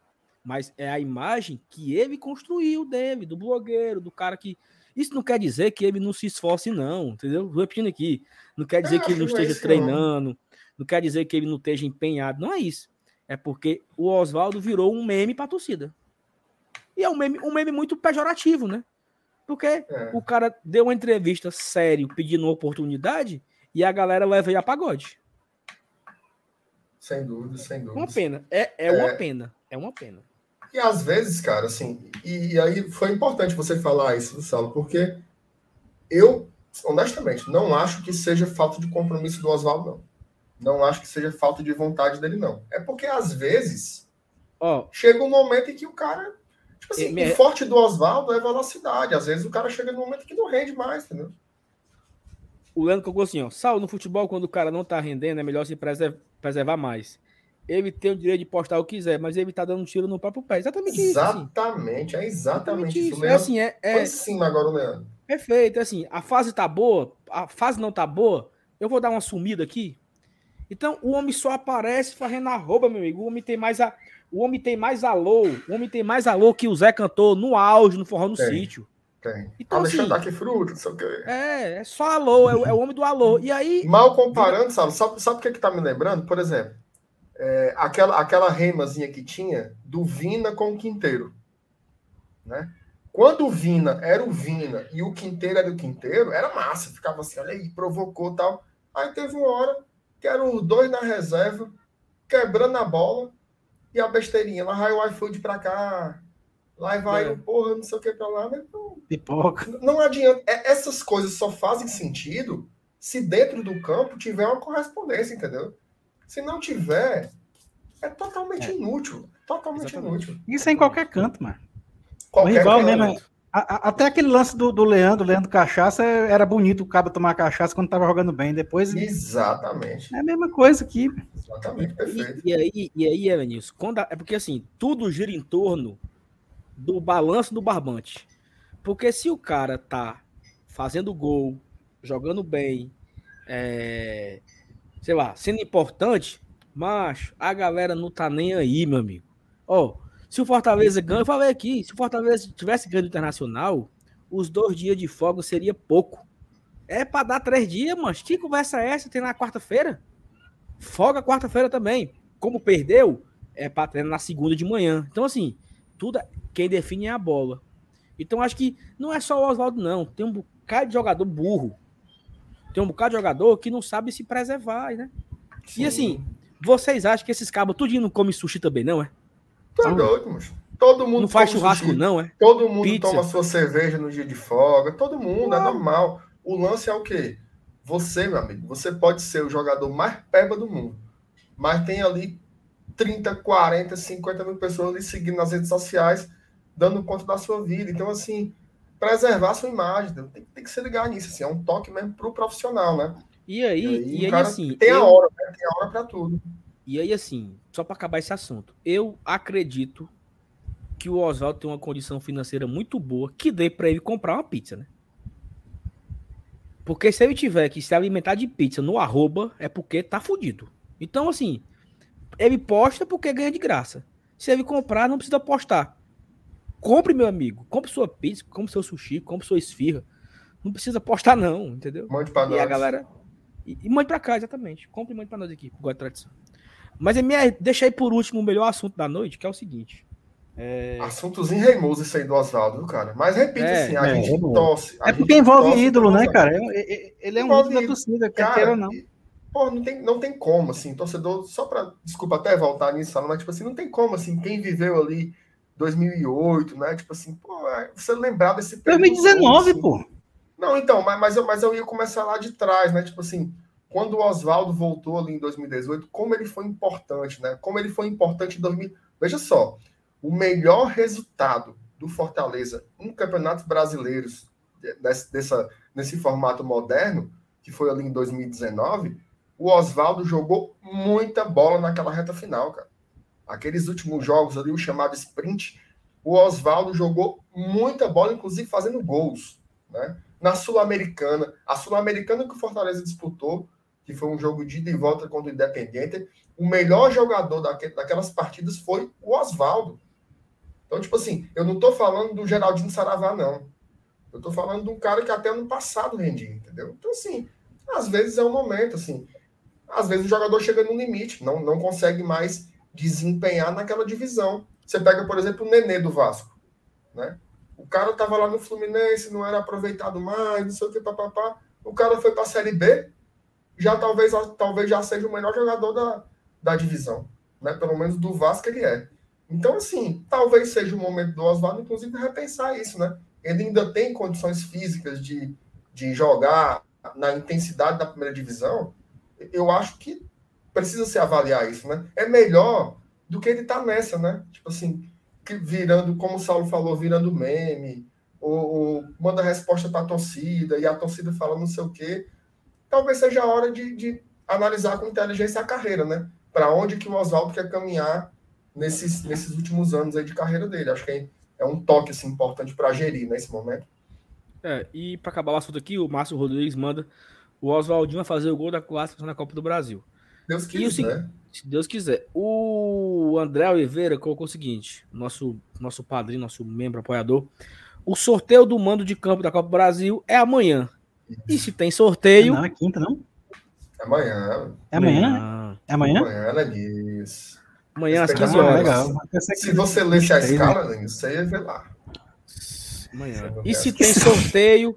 Mas é a imagem que ele construiu dele, do blogueiro, do cara que. Isso não quer dizer que ele não se esforce, não, entendeu? Vou repetindo aqui. Não quer dizer que ele não esteja treinando, não quer dizer que ele não esteja empenhado. Não é isso. É porque o Oswaldo virou um meme para a torcida. E é um meme, um meme muito pejorativo, né? Porque é. o cara deu uma entrevista sério pedindo uma oportunidade e a galera leva ele a pagode. Sem dúvida, sem dúvida. Uma pena. É, é, é, uma pena. É uma pena. E às vezes, cara, assim, e, aí foi importante você falar isso, Saulo, porque eu, honestamente, não acho que seja falta de compromisso do Oswaldo, não. Não acho que seja falta de vontade dele, não. É porque às vezes oh. chega um momento em que o cara. Tipo assim, me... o forte do Oswaldo é velocidade. Às vezes o cara chega num momento que não rende mais, entendeu? O Leandro colocou assim, ó. Sal, no futebol, quando o cara não tá rendendo, é melhor se preservar mais. Ele tem o direito de postar o que quiser, mas ele tá dando um tiro no próprio pé. Exatamente, isso. Assim. Exatamente, é exatamente, isso. isso. É assim, é, é... Foi em cima agora o Leandro. Perfeito, é assim, a fase tá boa, a fase não tá boa, eu vou dar uma sumida aqui. Então, o homem só aparece fazendo arroba, meu amigo. O homem tem mais a... O homem tem mais alô, o homem tem mais alô que o Zé cantou no auge, no forró no sítio. Tem. Então, Alexandre assim, fruta, não sei o quê. É, é só alô, é, é, o homem do alô. E aí. Mal comparando, sabe? Sabe, sabe o que, que tá me lembrando? Por exemplo, é, aquela, aquela remazinha que tinha do Vina com o Quinteiro. Né? Quando o Vina era o Vina e o Quinteiro era o Quinteiro, era massa. Ficava assim, olha aí, provocou tal. Aí teve uma hora que eram os dois na reserva, quebrando a bola e a besteirinha. Lá vai o iFood pra cá, Lá vai é. porra, não sei o que pra lá, mas não, Pipoca. não adianta. É, essas coisas só fazem sentido se dentro do campo tiver uma correspondência, entendeu? Se não tiver, é totalmente é. inútil. Totalmente Exatamente. inútil. Isso é em qualquer canto, mano. Qualquer igual canto. mesmo. A, a, até aquele lance do, do Leandro, Leandro Cachaça, era bonito o cabo tomar cachaça quando tava jogando bem. Depois. Exatamente. É a mesma coisa aqui. Exatamente, perfeito. E, e aí, e aí, Evanilson, quando é porque assim, tudo gira em torno do balanço do barbante. Porque se o cara tá fazendo gol, jogando bem, é, sei lá, sendo importante, mas a galera não tá nem aí, meu amigo. Ó, oh, se o Fortaleza ganha, eu falei aqui, se o Fortaleza tivesse ganho internacional, os dois dias de folga seria pouco. É para dar três dias, mas que conversa é essa? Tem na quarta-feira? Folga quarta-feira também. Como perdeu, é para treinar na segunda de manhã. Então, assim, tudo quem define é a bola. Então acho que não é só o Oswaldo, não. Tem um bocado de jogador burro. Tem um bocado de jogador que não sabe se preservar, né? Sim. E assim, vocês acham que esses cabos tudinho não comem sushi também, não é? Tá doido, mas todo mundo não faz churrasco, sushi. não, é? Todo mundo Pizza. toma sua cerveja no dia de folga. Todo mundo, é normal. O lance é o quê? Você, meu amigo, você pode ser o jogador mais peba do mundo, mas tem ali 30, 40, 50 mil pessoas ali seguindo nas redes sociais dando conta da sua vida. Então, assim, preservar a sua imagem, tem, tem que se ligar nisso, assim, é um toque mesmo pro profissional, né? E aí, e aí, e aí assim. Tem eu... a hora, né? Tem a hora para tudo. E aí, assim, só para acabar esse assunto, eu acredito que o Oswaldo tem uma condição financeira muito boa que dê para ele comprar uma pizza, né? Porque se ele tiver que se alimentar de pizza no arroba, é porque tá fudido. Então, assim, ele posta porque ganha de graça. Se ele comprar, não precisa postar. Compre, meu amigo. Compre sua pizza, compre seu sushi, compre sua esfirra. Não precisa postar, não, entendeu? Mande pra e nós. a galera. E, e mande pra cá, exatamente. Compre e mande pra nós aqui, igual a tradição. Mas MR, deixa aí por último o melhor assunto da noite, que é o seguinte. É... Assuntos enreimosos isso aí do Oswaldo, cara. Mas repito é, assim, a é, gente é tosse. É porque envolve ídolo, né, cara? Ele é um ídolo da torcida, quer queira ou não. Pô, não tem, não tem como, assim, torcedor, só pra, desculpa até voltar nisso, mas, tipo assim, não tem como, assim, quem viveu ali 2008, né? Tipo assim, pô, é, você lembrar desse período. 2019, assim. pô. Não, então, mas, mas, eu, mas eu ia começar lá de trás, né? Tipo assim, quando o Oswaldo voltou ali em 2018, como ele foi importante, né? Como ele foi importante em 2000. Veja só, o melhor resultado do Fortaleza em campeonatos brasileiros nesse, dessa, nesse formato moderno, que foi ali em 2019, o Oswaldo jogou muita bola naquela reta final, cara aqueles últimos jogos ali, o chamado sprint, o Oswaldo jogou muita bola, inclusive fazendo gols. Né? Na Sul-Americana, a Sul-Americana que o Fortaleza disputou, que foi um jogo de ida e volta contra o Independente, o melhor jogador daquelas partidas foi o Oswaldo. Então, tipo assim, eu não estou falando do Geraldinho Saravá, não. Eu estou falando de um cara que até ano passado rendia, entendeu? Então, assim, às vezes é um momento, assim. Às vezes o jogador chega no limite, não, não consegue mais desempenhar naquela divisão. Você pega, por exemplo, o Nenê do Vasco, né? O cara tava lá no Fluminense, não era aproveitado mais, não sei o que, papapá. O cara foi para a Série B, já talvez, talvez já seja o melhor jogador da, da divisão, né? Pelo menos do Vasco ele é. Então, assim, talvez seja o momento do Oswaldo, inclusive, repensar isso, né? Ele ainda tem condições físicas de, de jogar na intensidade da primeira divisão. Eu acho que precisa se avaliar isso, né? É melhor do que ele tá nessa, né? Tipo assim, virando, como o Saulo falou, virando meme, ou, ou manda resposta para a torcida, e a torcida fala não sei o quê. Talvez seja a hora de, de analisar com inteligência a carreira, né? Para onde que o Oswaldo quer caminhar nesses, nesses últimos anos aí de carreira dele. Acho que é, é um toque assim, importante para gerir nesse momento. É, e para acabar o assunto aqui, o Márcio Rodrigues manda o Oswaldinho a fazer o gol da clássica na Copa do Brasil. Deus quiser. Se Deus quiser. O André Oliveira colocou o seguinte: nosso, nosso padrinho, nosso membro apoiador. O sorteio do mando de campo da Copa do Brasil é amanhã. E se tem sorteio. Não, é quinta, não? É amanhã. É amanhã? É amanhã? Amanhã, né, Diz. Amanhã às 15 horas. legal. Se você lesse a escala, né? você ia ver lá. Amanhã. E se tem sorteio?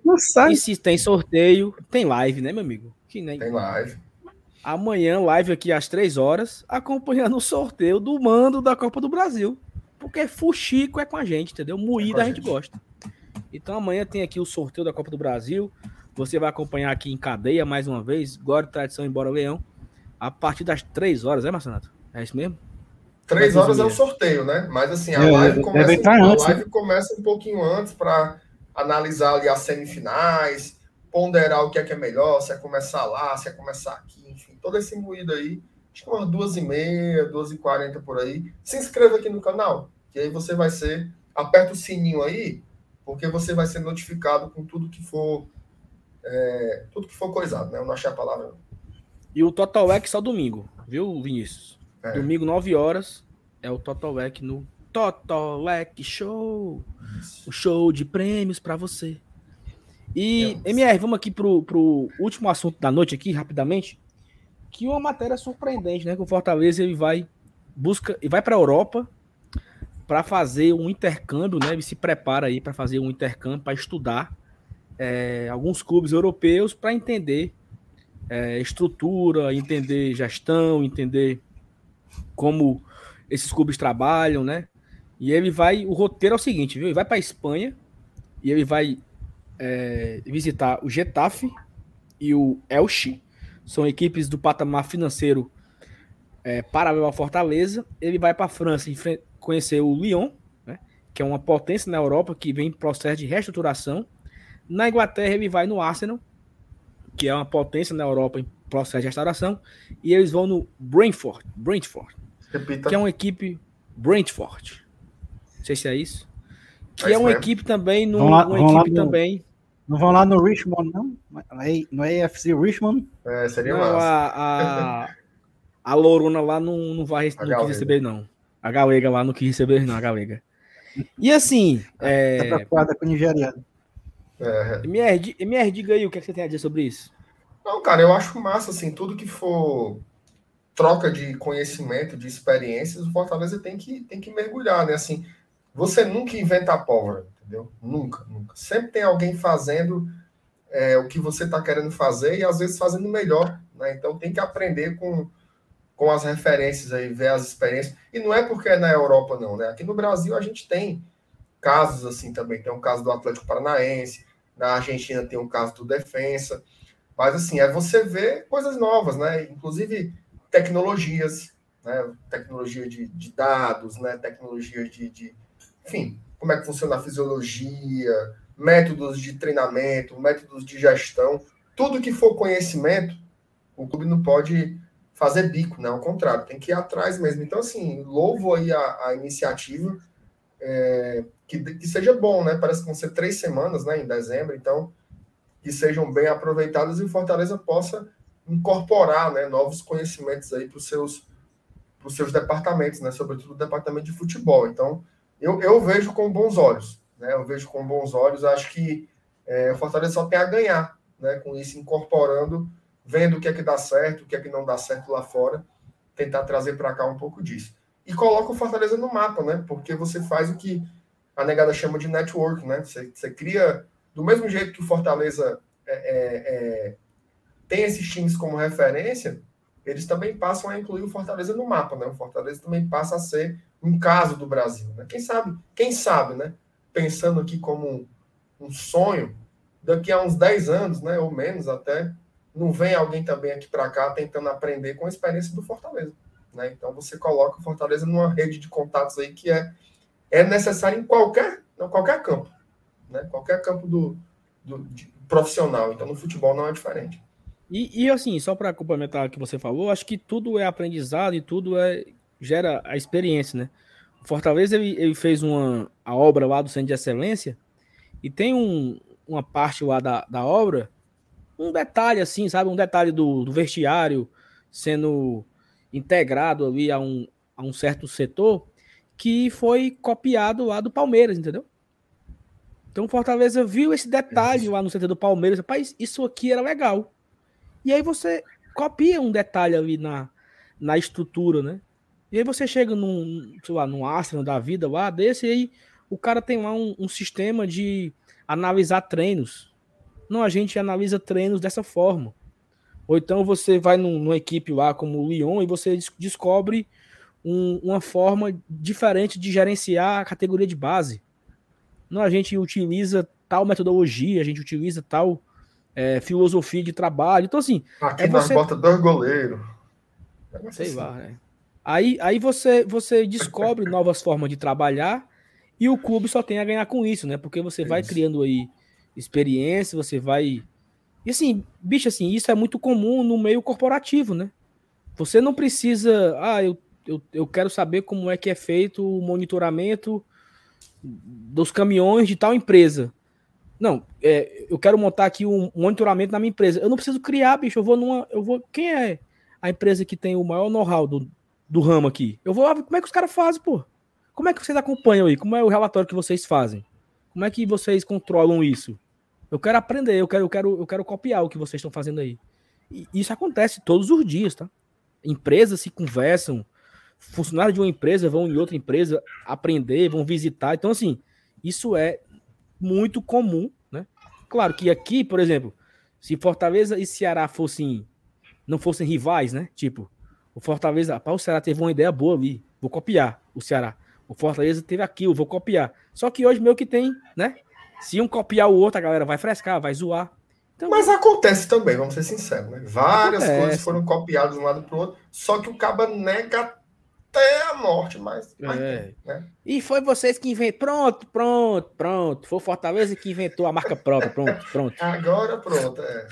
e se tem sorteio, tem live, né, meu amigo? Que nem... Tem live. Amanhã, live aqui às 3 horas, acompanhando o sorteio do mando da Copa do Brasil. Porque Fuxico é com a gente, entendeu? Moída é a gente, gente gosta. Então amanhã tem aqui o sorteio da Copa do Brasil. Você vai acompanhar aqui em cadeia mais uma vez. Glória e tradição embora Leão. A partir das 3 horas, é, Marcenato? É isso mesmo? Três horas é o sorteio, né? Mas assim, a, é, live, começa, a antes, live começa um pouquinho antes para analisar ali as semifinais, ponderar o que é que é melhor, se é começar lá, se é começar aqui, enfim, todo esse moído aí. Acho que umas duas e meia, duas e quarenta por aí. Se inscreva aqui no canal, que aí você vai ser. Aperta o sininho aí, porque você vai ser notificado com tudo que for. É, tudo que for coisado, né? Eu não achei a palavra. E o Total X só domingo, viu, Vinícius? É. Domingo, 9 horas, é o Total Lec no Total Lec Show. O show de prêmios para você. E, é MR, vamos aqui pro, pro último assunto da noite aqui, rapidamente. Que uma matéria surpreendente, né? Que o Fortaleza ele vai busca e vai para a Europa para fazer um intercâmbio, né? Ele se prepara aí para fazer um intercâmbio para estudar é, alguns clubes europeus para entender é, estrutura, entender gestão, entender como esses clubes trabalham, né? E ele vai. O roteiro é o seguinte, viu? Ele vai para Espanha e ele vai é, visitar o Getafe e o Elche. São equipes do patamar financeiro é, paralelo à Fortaleza. Ele vai para a França conhecer o Lyon, né? que é uma potência na Europa que vem em processo de reestruturação. Na Inglaterra, ele vai no Arsenal, que é uma potência na Europa em processo de restauração. E eles vão no Brentford. Brentford Repita. que é uma equipe Brentford. Não sei se é isso. Que é, é uma equipe também no, lá, uma equipe no, também. Não vão lá no Richmond, não? No AFC Richmond? É, seria não, a, a, a Loruna lá não, não vai não quis receber, não. A Galega lá não quis receber, não, a Galega. E assim. Tá é... Tá preocupada com o nigeriano. É. MR, MR, diga aí o que, é que você tem a dizer sobre isso. Não, cara, eu acho massa, assim, tudo que for troca de conhecimento, de experiências, o Fortaleza tem que, tem que mergulhar, né? Assim, você nunca inventa a pólvora, entendeu? Nunca, nunca. Sempre tem alguém fazendo é, o que você está querendo fazer e às vezes fazendo melhor, né? Então tem que aprender com, com as referências aí, ver as experiências. E não é porque é na Europa, não, né? Aqui no Brasil a gente tem casos assim também. Tem o um caso do Atlético Paranaense, na Argentina tem o um caso do Defensa. Mas assim, é você ver coisas novas, né? Inclusive tecnologias, né? tecnologia de, de dados, né? tecnologia de, de, enfim, como é que funciona a fisiologia, métodos de treinamento, métodos de gestão, tudo que for conhecimento, o clube não pode fazer bico, né? Ao contrário, tem que ir atrás mesmo. Então, assim, louvo aí a, a iniciativa, é, que, que seja bom, né? Parece que vão ser três semanas, né? Em dezembro, então, que sejam bem aproveitadas e Fortaleza possa incorporar né, novos conhecimentos aí para os seus, seus departamentos, né? Sobretudo o departamento de futebol. Então, eu, eu vejo com bons olhos, né? Eu vejo com bons olhos, acho que é, o Fortaleza só tem a ganhar, né? Com isso, incorporando vendo o que é que dá certo, o que é que não dá certo lá fora, tentar trazer para cá um pouco disso. E coloca o Fortaleza no mapa, né? Porque você faz o que a negada chama de network, né? Você, você cria, do mesmo jeito que o Fortaleza é, é, é, tem esses times como referência, eles também passam a incluir o Fortaleza no mapa, né? O Fortaleza também passa a ser um caso do Brasil, né? Quem sabe, quem sabe, né? Pensando aqui como um, um sonho, daqui a uns 10 anos, né? Ou menos até, não vem alguém também aqui para cá tentando aprender com a experiência do Fortaleza. Né? Então você coloca o Fortaleza numa rede de contatos aí que é, é necessária em qualquer, em qualquer campo. Né? Qualquer campo do, do profissional. Então no futebol não é diferente. E, e assim, só para complementar o que você falou, acho que tudo é aprendizado e tudo é gera a experiência, né? O Fortaleza ele, ele fez uma a obra lá do Centro de Excelência e tem um, uma parte lá da, da obra um detalhe assim, sabe? Um detalhe do, do vestiário sendo integrado ali a um, a um certo setor que foi copiado lá do Palmeiras, entendeu? Então Fortaleza viu esse detalhe lá no setor do Palmeiras, rapaz, isso aqui era legal. E aí você copia um detalhe ali na, na estrutura, né? E aí você chega num, sei lá, num Arsenal da vida lá desse, e aí o cara tem lá um, um sistema de analisar treinos. Não, a gente analisa treinos dessa forma. Ou então você vai num, numa equipe lá como o Lyon e você descobre um, uma forma diferente de gerenciar a categoria de base. Não, a gente utiliza tal metodologia, a gente utiliza tal é, filosofia de trabalho. Então, assim. Aqui é você... bota dois goleiros. Sei assim. lá, né? Aí, aí você, você descobre novas formas de trabalhar e o clube só tem a ganhar com isso, né? Porque você vai criando aí experiência, você vai. E assim, bicho, assim, isso é muito comum no meio corporativo, né? Você não precisa. Ah, eu, eu, eu quero saber como é que é feito o monitoramento dos caminhões de tal empresa. Não, é, eu quero montar aqui um monitoramento na minha empresa. Eu não preciso criar, bicho. Eu vou numa. Eu vou. Quem é a empresa que tem o maior know-how do, do ramo aqui? Eu vou ver como é que os caras fazem, pô. Como é que vocês acompanham aí? Como é o relatório que vocês fazem? Como é que vocês controlam isso? Eu quero aprender, eu quero, eu quero, eu quero copiar o que vocês estão fazendo aí. E isso acontece todos os dias, tá? Empresas se conversam, funcionários de uma empresa vão em outra empresa aprender, vão visitar. Então, assim, isso é muito comum, né? Claro que aqui, por exemplo, se Fortaleza e Ceará fossem não fossem rivais, né? Tipo, o Fortaleza, pá, o Ceará teve uma ideia boa ali, vou copiar o Ceará. O Fortaleza teve aquilo, vou copiar. Só que hoje meio que tem, né? Se um copiar o outro, a galera vai frescar, vai zoar. Então, Mas acontece também, vamos ser sinceros, né? Várias acontece. coisas foram copiadas de um lado para o outro, só que o caba nega até a morte, mas. É. né? E foi vocês que inventaram. Pronto, pronto, pronto. Foi o Fortaleza que inventou a marca própria. Pronto, pronto. Agora pronto. É.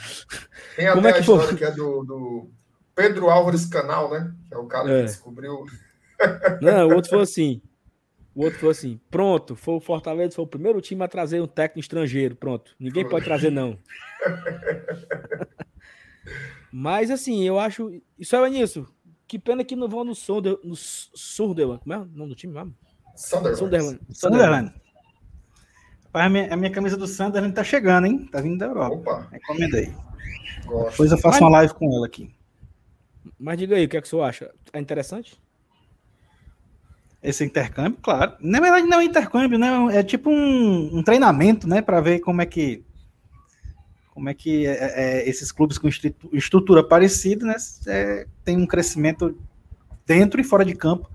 Tem Como até é que a história foi? que é do, do, Pedro Álvares Canal, né? Que é o cara é. que descobriu. Não, o outro foi assim. O outro foi assim: pronto, foi o Fortaleza, foi o primeiro time a trazer um técnico estrangeiro. Pronto, ninguém pode trazer, não. Mas assim, eu acho. Isso é nisso. Que pena que não vão no, Sunder, no Sunderland. Como é o nome do time mesmo? Sunderland. Sunderland. Sunderland. a minha, a minha camisa do Sunderland tá chegando, hein? Tá vindo da Europa. Opa. Recomenda aí. Gosto. Depois eu faço Mas... uma live com ela aqui. Mas diga aí, o que é que você acha? É interessante? esse intercâmbio, claro. Na verdade, não é um intercâmbio, né? É tipo um, um treinamento, né? Para ver como é que como é que é, é, esses clubes com estrutura parecida, né? É, tem um crescimento dentro e fora de campo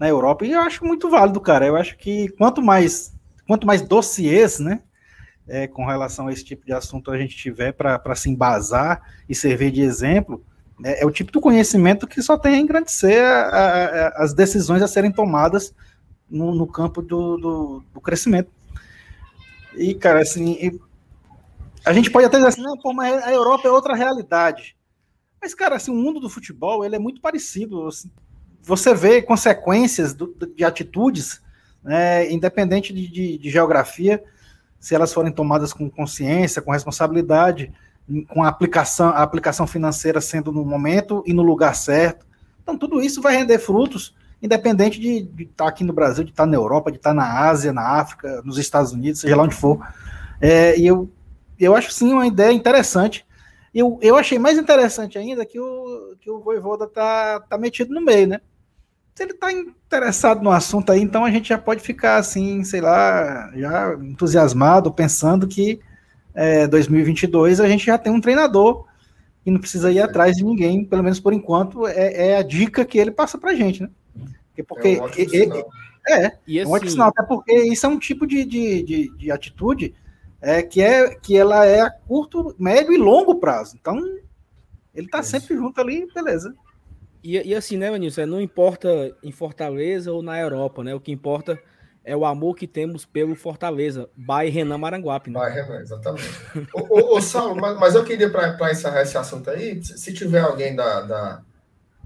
na Europa. E eu acho muito válido, cara. Eu acho que quanto mais quanto mais dossiês, né? É, com relação a esse tipo de assunto a gente tiver para se embasar e servir de exemplo, é, é, o tipo de conhecimento que só tem a engrandecer a, a, a, as decisões a serem tomadas no, no campo do, do, do, crescimento. E, cara, assim, a gente pode até dizer assim, não, pô, mas a Europa é outra realidade. Mas, cara, assim, o mundo do futebol ele é muito parecido. Assim, você vê consequências do, de atitudes, né, independente de, de, de, geografia, se elas forem tomadas com consciência, com responsabilidade, com a aplicação, a aplicação financeira sendo no momento e no lugar certo. Então, tudo isso vai render frutos, independente de, estar aqui no Brasil, de estar na Europa, de estar na Ásia, na África, nos Estados Unidos, seja lá onde for. É, e eu, eu acho sim uma ideia interessante eu, eu achei mais interessante ainda que o, que o Voivoda tá, tá metido no meio, né? Se ele tá interessado no assunto aí, então a gente já pode ficar assim, sei lá, já entusiasmado, pensando que é, 2022 a gente já tem um treinador e não precisa ir atrás de ninguém, pelo menos por enquanto, é, é a dica que ele passa pra gente, né? Porque, porque é, um ele, é, é, um ótimo assim sinal, até porque isso é um tipo de, de, de, de atitude é que, é que ela é a curto, médio e longo prazo. Então, ele está sempre junto ali, beleza. E, e assim, né, Manilson? Não importa em Fortaleza ou na Europa, né? O que importa é o amor que temos pelo Fortaleza. By Renan Maranguape. Né? By Renan, exatamente. ô, ô, ô, Saulo, mas, mas eu queria, para encerrar esse assunto aí, se, se tiver alguém da, da,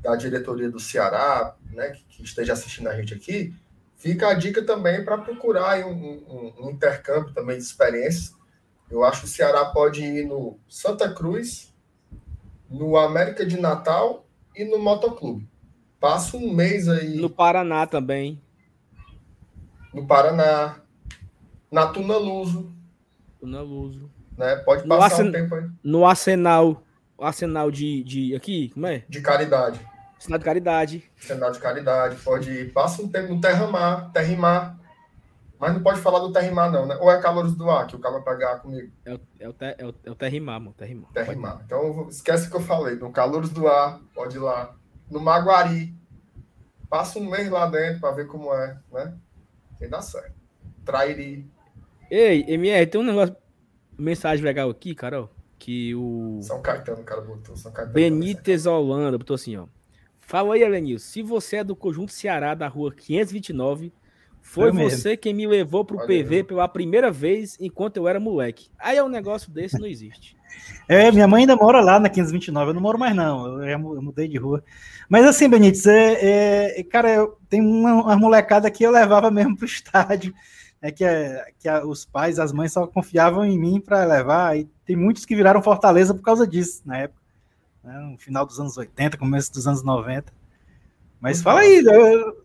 da, diretoria do Ceará, né, que, que esteja assistindo a gente aqui, Fica a dica também para procurar um, um, um, intercâmbio também de experiências. Eu acho que o Ceará pode ir no Santa Cruz, no América de Natal e no Motoclube. Passa um mês aí. No Paraná também. No Paraná. Na Tuna Luso. Tuna Luso. Né? Pode passar um tempo aí. No Arsenal. Arsenal de, de. Aqui, como é? De caridade. Sinal de caridade. Sinal de caridade, pode ir. Passa um tempo no Terramar, Terrimar. Mas não pode falar do Terrimar, não, né? Ou é Calores do Ar, que o cara vai pagar comigo? É o, é o, ter, é o, é o Terrimar, mano. Terrimar. Terrimar. Então, esquece o que eu falei. No Calores do Ar, pode ir lá. No Maguari. Passa um mês lá dentro para ver como é, né? Tem dá certo. Trairi. Ei, MR, tem um negócio. Mensagem legal aqui, Carol. Que o. São Caetano, cara botou. São Caetano. Benítez Holanda botou assim, ó. Fala aí, Elenil. Se você é do Conjunto Ceará, da rua 529, foi você quem me levou pro Olha PV pela primeira vez enquanto eu era moleque. Aí é um negócio desse, não existe. É, minha mãe ainda mora lá na 529, eu não moro mais não, eu, eu mudei de rua. Mas assim, Benítez, é, é, cara, eu, tem uma, uma, molecada que eu levava mesmo pro estádio, é que, é, que a, os pais, as mães só confiavam em mim para levar, e tem muitos que viraram Fortaleza por causa disso, na época né, no final dos anos 80, começo dos anos 90. Mas fala aí, eu,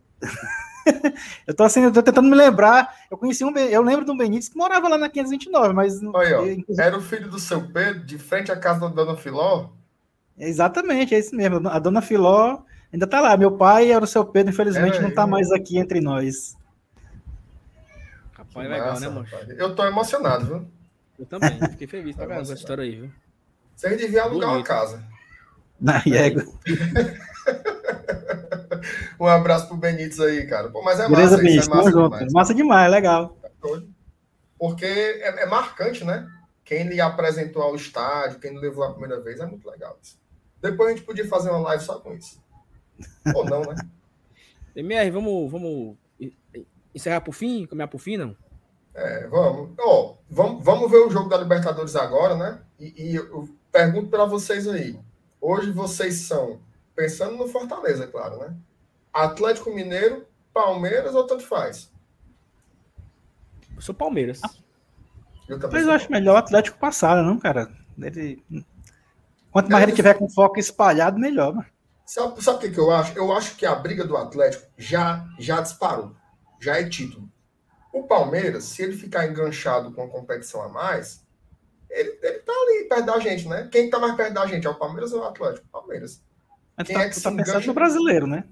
eu tô assim, eu tô tentando me lembrar. Eu conheci um, eu lembro de um Benítez que morava lá na 529, mas Aí, ó, era o filho do seu Pedro, de frente à casa da dona Filó. Exatamente, é isso mesmo. A dona Filó ainda tá lá. Meu pai era o seu Pedro, infelizmente é, não tá mais aqui entre nós. Rapaz, legal, né, moço? Eu tô emocionado, viu? Eu também, fiquei feliz pra essa história aí, viu? Você devia alugar Bonito. uma casa. Na Iego. um abraço pro Benítez aí, cara. Pô, mas é Beleza, massa, Benítez, é massa, demais. massa demais, legal. Porque é, é, marcante, né? Quem lhe apresentou ao estádio, quem lhe levou a primeira vez, é muito legal isso. Depois a gente podia fazer uma live só com isso. Ou não, né? MR, vamos, vamos encerrar por fim? Caminhar por fim, não? É, vamos. Oh, vamos. Vamos ver o jogo da Libertadores agora, né? E, e eu pergunto para vocês aí. Hoje vocês são, pensando no Fortaleza, claro, né? Atlético Mineiro, Palmeiras ou tanto faz? Eu sou Palmeiras. Eu Mas eu acho melhor o Atlético passar, não, cara? Ele... Quanto mais é, ele tiver com foco espalhado, melhor. Mano. Sabe, sabe o que, que eu acho? Eu acho que a briga do Atlético já, já disparou. Já é título. O Palmeiras, se ele ficar enganchado com a competição a mais, ele, ele tá ali perto da gente, né? Quem tá mais perto da gente? É o Palmeiras ou o Atlético? Palmeiras. Mas Quem tá, é que tá pensando no brasileiro, né?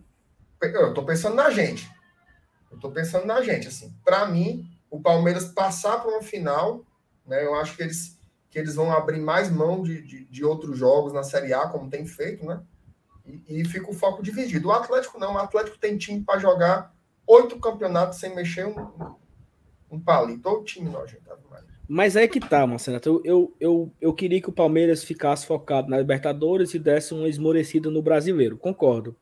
Eu tô pensando na gente. Eu tô pensando na gente, assim. Para mim, o Palmeiras passar para uma final, né? Eu acho que eles, que eles vão abrir mais mão de, de, de outros jogos na Série A, como tem feito, né? E, e fica o foco dividido. O Atlético não. O Atlético tem time para jogar oito campeonatos sem mexer um, um palito. Todo time nojento. Mas é que tá, Marcelo. Eu, eu, eu, queria que o Palmeiras ficasse focado na Libertadores e desse uma esmorecida no brasileiro. Concordo.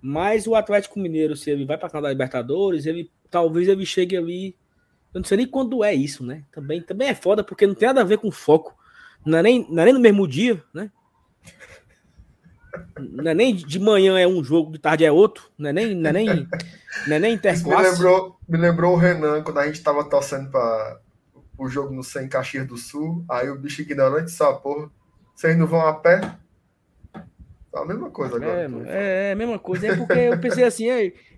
Mas o Atlético Mineiro, se ele vai para a Libertadores, ele talvez ele chegue ali. Eu não sei nem quando é isso, né? Também, também é foda, porque não tem nada a ver com foco. Não é nem, não é nem no mesmo dia, né? Não é nem de manhã é um jogo, de tarde é outro. Não é nem, não é nem, não é nem interclasse. Me lembrou, me lembrou o Renan, quando a gente tava torcendo para o jogo no Sem Caxias do Sul. Aí o bicho ignorante só, porra, vocês não vão a pé? É a mesma coisa agora. É, é, é, a mesma coisa. É porque eu pensei assim,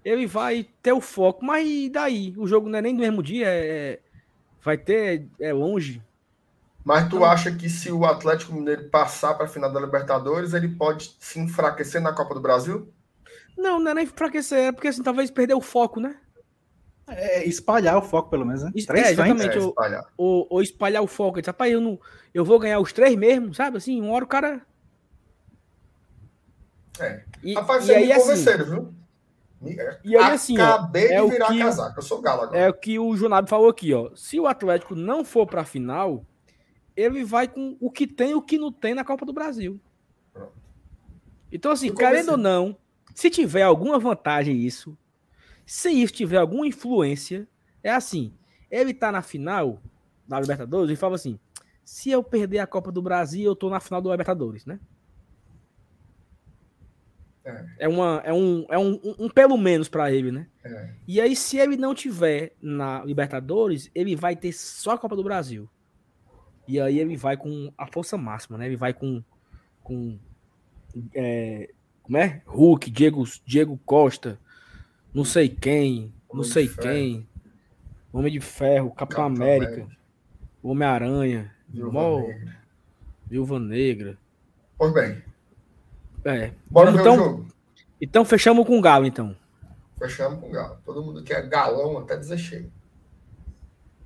ele vai ter o foco, mas e daí? O jogo não é nem do mesmo dia, é, é vai ter, é longe. Mas tu acha que se o Atlético Mineiro passar para a final da Libertadores, ele pode se enfraquecer na Copa do Brasil? Não, não é nem enfraquecer, é porque assim, talvez perder o foco, né? É, espalhar o foco, pelo menos, né? Três é, exatamente. É, espalhar. Ou, ou, espalhar o foco. Diz, rapaz, eu, não, eu vou ganhar os três mesmo, sabe? Assim, uma hora o cara. É. E, rapaz, e aí, me assim, viu? E aí, assim, Acabei ó, é de virar que, casaco. Eu sou galo agora. É o que o Junado falou aqui, ó. Se o Atlético não for para a final, ele vai com o que tem e o que não tem na Copa do Brasil. Então, assim, querendo ou não, se tiver alguma vantagem isso, se isso tiver alguma influência, é assim, ele tá na final da Libertadores e fala assim, se eu perder a Copa do Brasil, eu tô na final do Libertadores, né? É, é, uma, é, um, é um, um, um pelo menos para ele, né? É. E aí, se ele não tiver na Libertadores, ele vai ter só a Copa do Brasil. E aí ele vai com a força máxima, né? Ele vai com. com é, como é? Hulk, Diego, Diego Costa, não sei quem, não Homem sei quem. Homem de Ferro, Capitão, América, Homem-Aranha, Viúva, Negra. Viúva Negra. Pois bem. É. Bora então, ver o jogo. Então fechamos com o Galo, então. Fechamos com o Galo. Todo mundo quer galão até dizer cheio.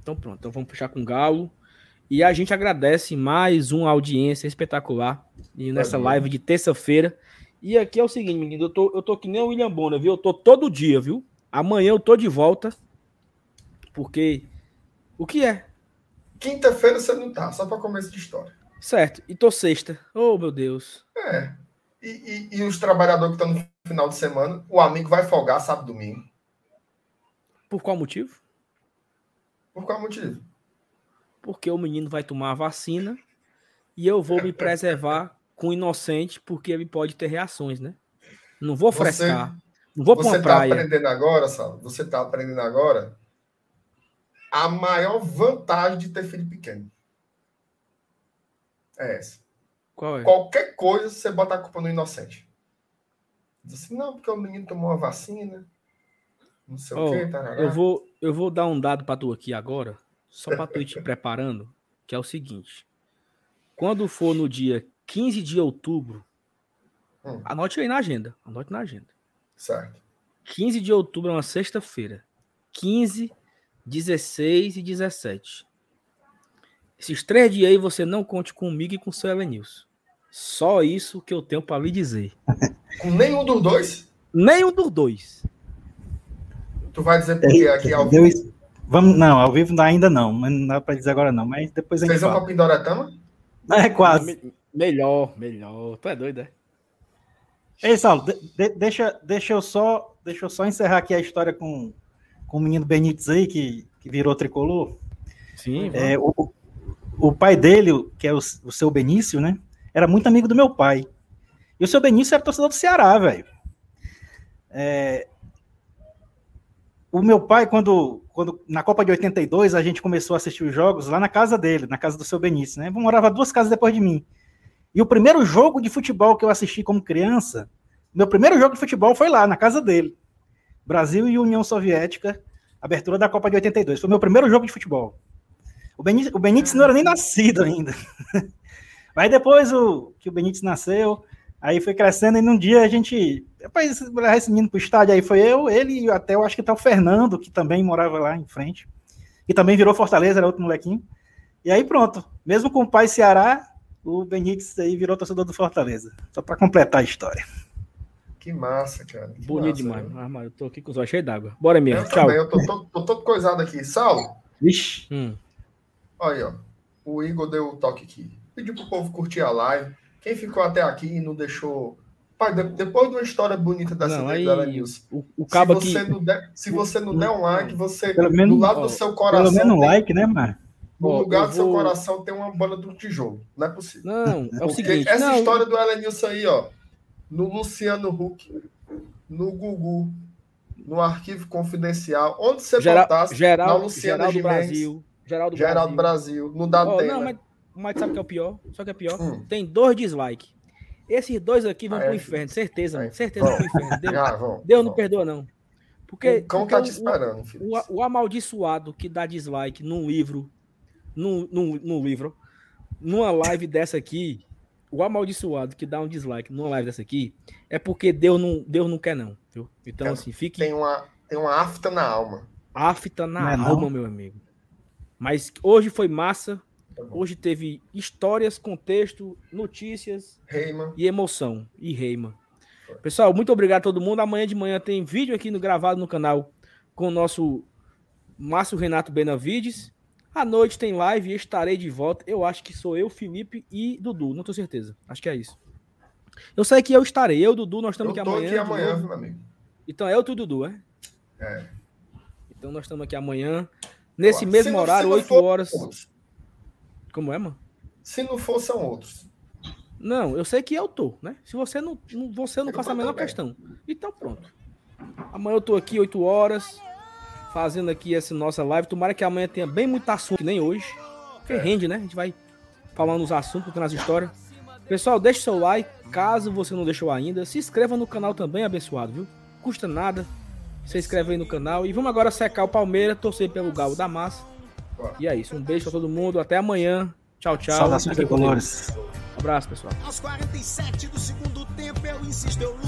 Então pronto, então vamos fechar com o Galo. E a gente agradece mais uma audiência espetacular e nessa live de terça-feira. E aqui é o seguinte, menino, eu tô, eu tô que nem o William Bonner, viu? Eu tô todo dia, viu? Amanhã eu tô de volta. Porque o que é? Quinta-feira você não tá, só para começo de história. Certo. E tô sexta. Oh, meu Deus. É. E, e, e os trabalhadores que estão no final de semana, o amigo vai folgar sábado domingo. Por qual motivo? Por qual motivo? porque o menino vai tomar a vacina e eu vou me preservar com inocente, porque ele pode ter reações, né? Não vou frescar. Você, não vou para uma tá aprendendo agora, Sal, você está aprendendo agora a maior vantagem de ter filho pequeno. É essa. Qual é? Qualquer coisa você bota a culpa no inocente. Diz assim, não, porque o menino tomou a vacina. Não sei oh, o quê. Tarará. Eu vou, eu vou dar um dado para tu aqui agora só para tu ir te preparando, que é o seguinte. Quando for no dia 15 de outubro, hum. anote aí na agenda. Anote na agenda. Certo. 15 de outubro é uma sexta-feira. 15, 16 e 17. Esses três dias aí você não conte comigo e com o seu Elenilson. Só isso que eu tenho para lhe dizer. Com nenhum dos dois? Nenhum dos dois. Tu vai dizer porque aqui ao vivo. Vamos, não, ao vivo ainda não, mas não dá para dizer agora não, mas depois a gente. Fez um Pindoretama? É, quase. Me, melhor, melhor. Tu é doido, é? Ei, Saulo, de, de, deixa, deixa, eu só, deixa eu só encerrar aqui a história com, com o menino Benítez aí, que, que virou tricolor. Sim. É, o, o pai dele, que é o, o seu Benício, né? Era muito amigo do meu pai. E o seu Benício era torcedor do Ceará, velho. É, o meu pai, quando, quando na Copa de 82, a gente começou a assistir os jogos lá na casa dele, na casa do seu Benício, né? Morava duas casas depois de mim. E o primeiro jogo de futebol que eu assisti como criança, meu primeiro jogo de futebol foi lá, na casa dele. Brasil e União Soviética, abertura da Copa de 82. Foi meu primeiro jogo de futebol. O Benítez, o Benítez não era nem nascido ainda. Mas depois o, que o Benítez nasceu, Aí foi crescendo e num dia a gente. Depois esse menino pro estádio, aí foi eu, ele e até eu acho que tá o Fernando, que também morava lá em frente. E também virou Fortaleza, era outro molequinho. E aí pronto. Mesmo com o pai Ceará, o Benítez aí virou torcedor do Fortaleza. Só para completar a história. Que massa, cara. Que Bonito massa, demais. Ah, eu tô aqui com os olhos cheios d'água. Bora mesmo. Eu Tchau. Também, eu tô, tô, tô, todo coisado aqui. Saulo. Vixe. Hum. Olha aí, ó. O Igor deu o toque aqui. Pediu pro povo curtir a live. Quem ficou até aqui e não deixou. Pai, depois de uma história bonita da não, aí, News, o, o cabo se, você aqui... não der, se você não der um like, você. Pelo menos, do lado ó, do seu coração. Pelo menos um like, né, mano? No ó, lugar do vou... seu coração tem uma banda do tijolo. Não é possível. Não, é o seguinte. Essa não, história do Elenilson aí, ó. no Luciano Huck, no Gugu, no arquivo confidencial, onde você Geral, botasse, Geral, na Luciana Geraldo Gimenez, Brasil. Geraldo, Geraldo Brasil. Brasil, no Datena. Oh, não, mas, mas sabe o que é o pior? Só que é pior? Hum. Tem dois dislikes. Esses dois aqui vão Ah, pro é? inferno, certeza, É. certeza vão pro inferno. Deus, Já, vão, Deus não vão. perdoa, não. Porque, O cão porque tá o- te esperando, filho. o, o amaldiçoado que dá dislike num livro, num, num, num livro, numa live dessa aqui, o amaldiçoado que dá um dislike numa live dessa aqui, é porque Deus não, Deus não quer, não. Viu? Então, Cara, assim, fique Tem uma, tem uma afta na alma. afta na Não é não? alma, meu amigo. Mas hoje foi massa. Tá. Hoje teve histórias, contexto, notícias e emoção. E reima. Pessoal, muito obrigado a todo mundo. Amanhã de manhã tem vídeo aqui no gravado no canal com o nosso Márcio Renato Benavides. À noite tem live e estarei de volta. Eu acho que sou eu, Felipe e Dudu. Não tenho certeza. Acho que é isso. Eu sei que eu estarei. Eu, Dudu, nós estamos aqui amanhã. aqui amanhã, meu amigo. Então é eu, tu, Dudu, é? É. Então nós estamos aqui amanhã. Nesse Se mesmo não- horário, se não 8 for, horas. outros. Como é, mano? Se não for, são outros. Não, eu sei que eu tô, né? Se você não, não- você não Eu faça a menor também. questão. Então pronto. Amanhã eu tô aqui 8 horas fazendo aqui essa nossa live. Tomara que amanhã tenha bem muito assunto, que nem hoje. Porque É. rende, né? A gente vai falando os assuntos, contando as histórias. Pessoal, deixe seu like, caso você não deixou ainda. Se inscreva no canal também, abençoado, viu? Custa nada. Se inscreve aí no canal. E vamos agora secar o Palmeiras, torcer pelo Galo da Massa. E é isso. Um beijo pra todo mundo. Até amanhã. Tchau, tchau. Saudações tricolores. Um abraço, pessoal. Aos 47 do segundo tempo eu insisto, eu luto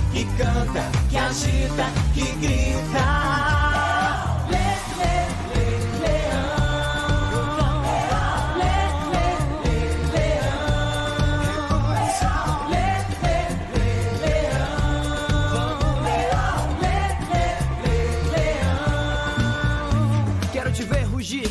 que canta, que agita, que grita.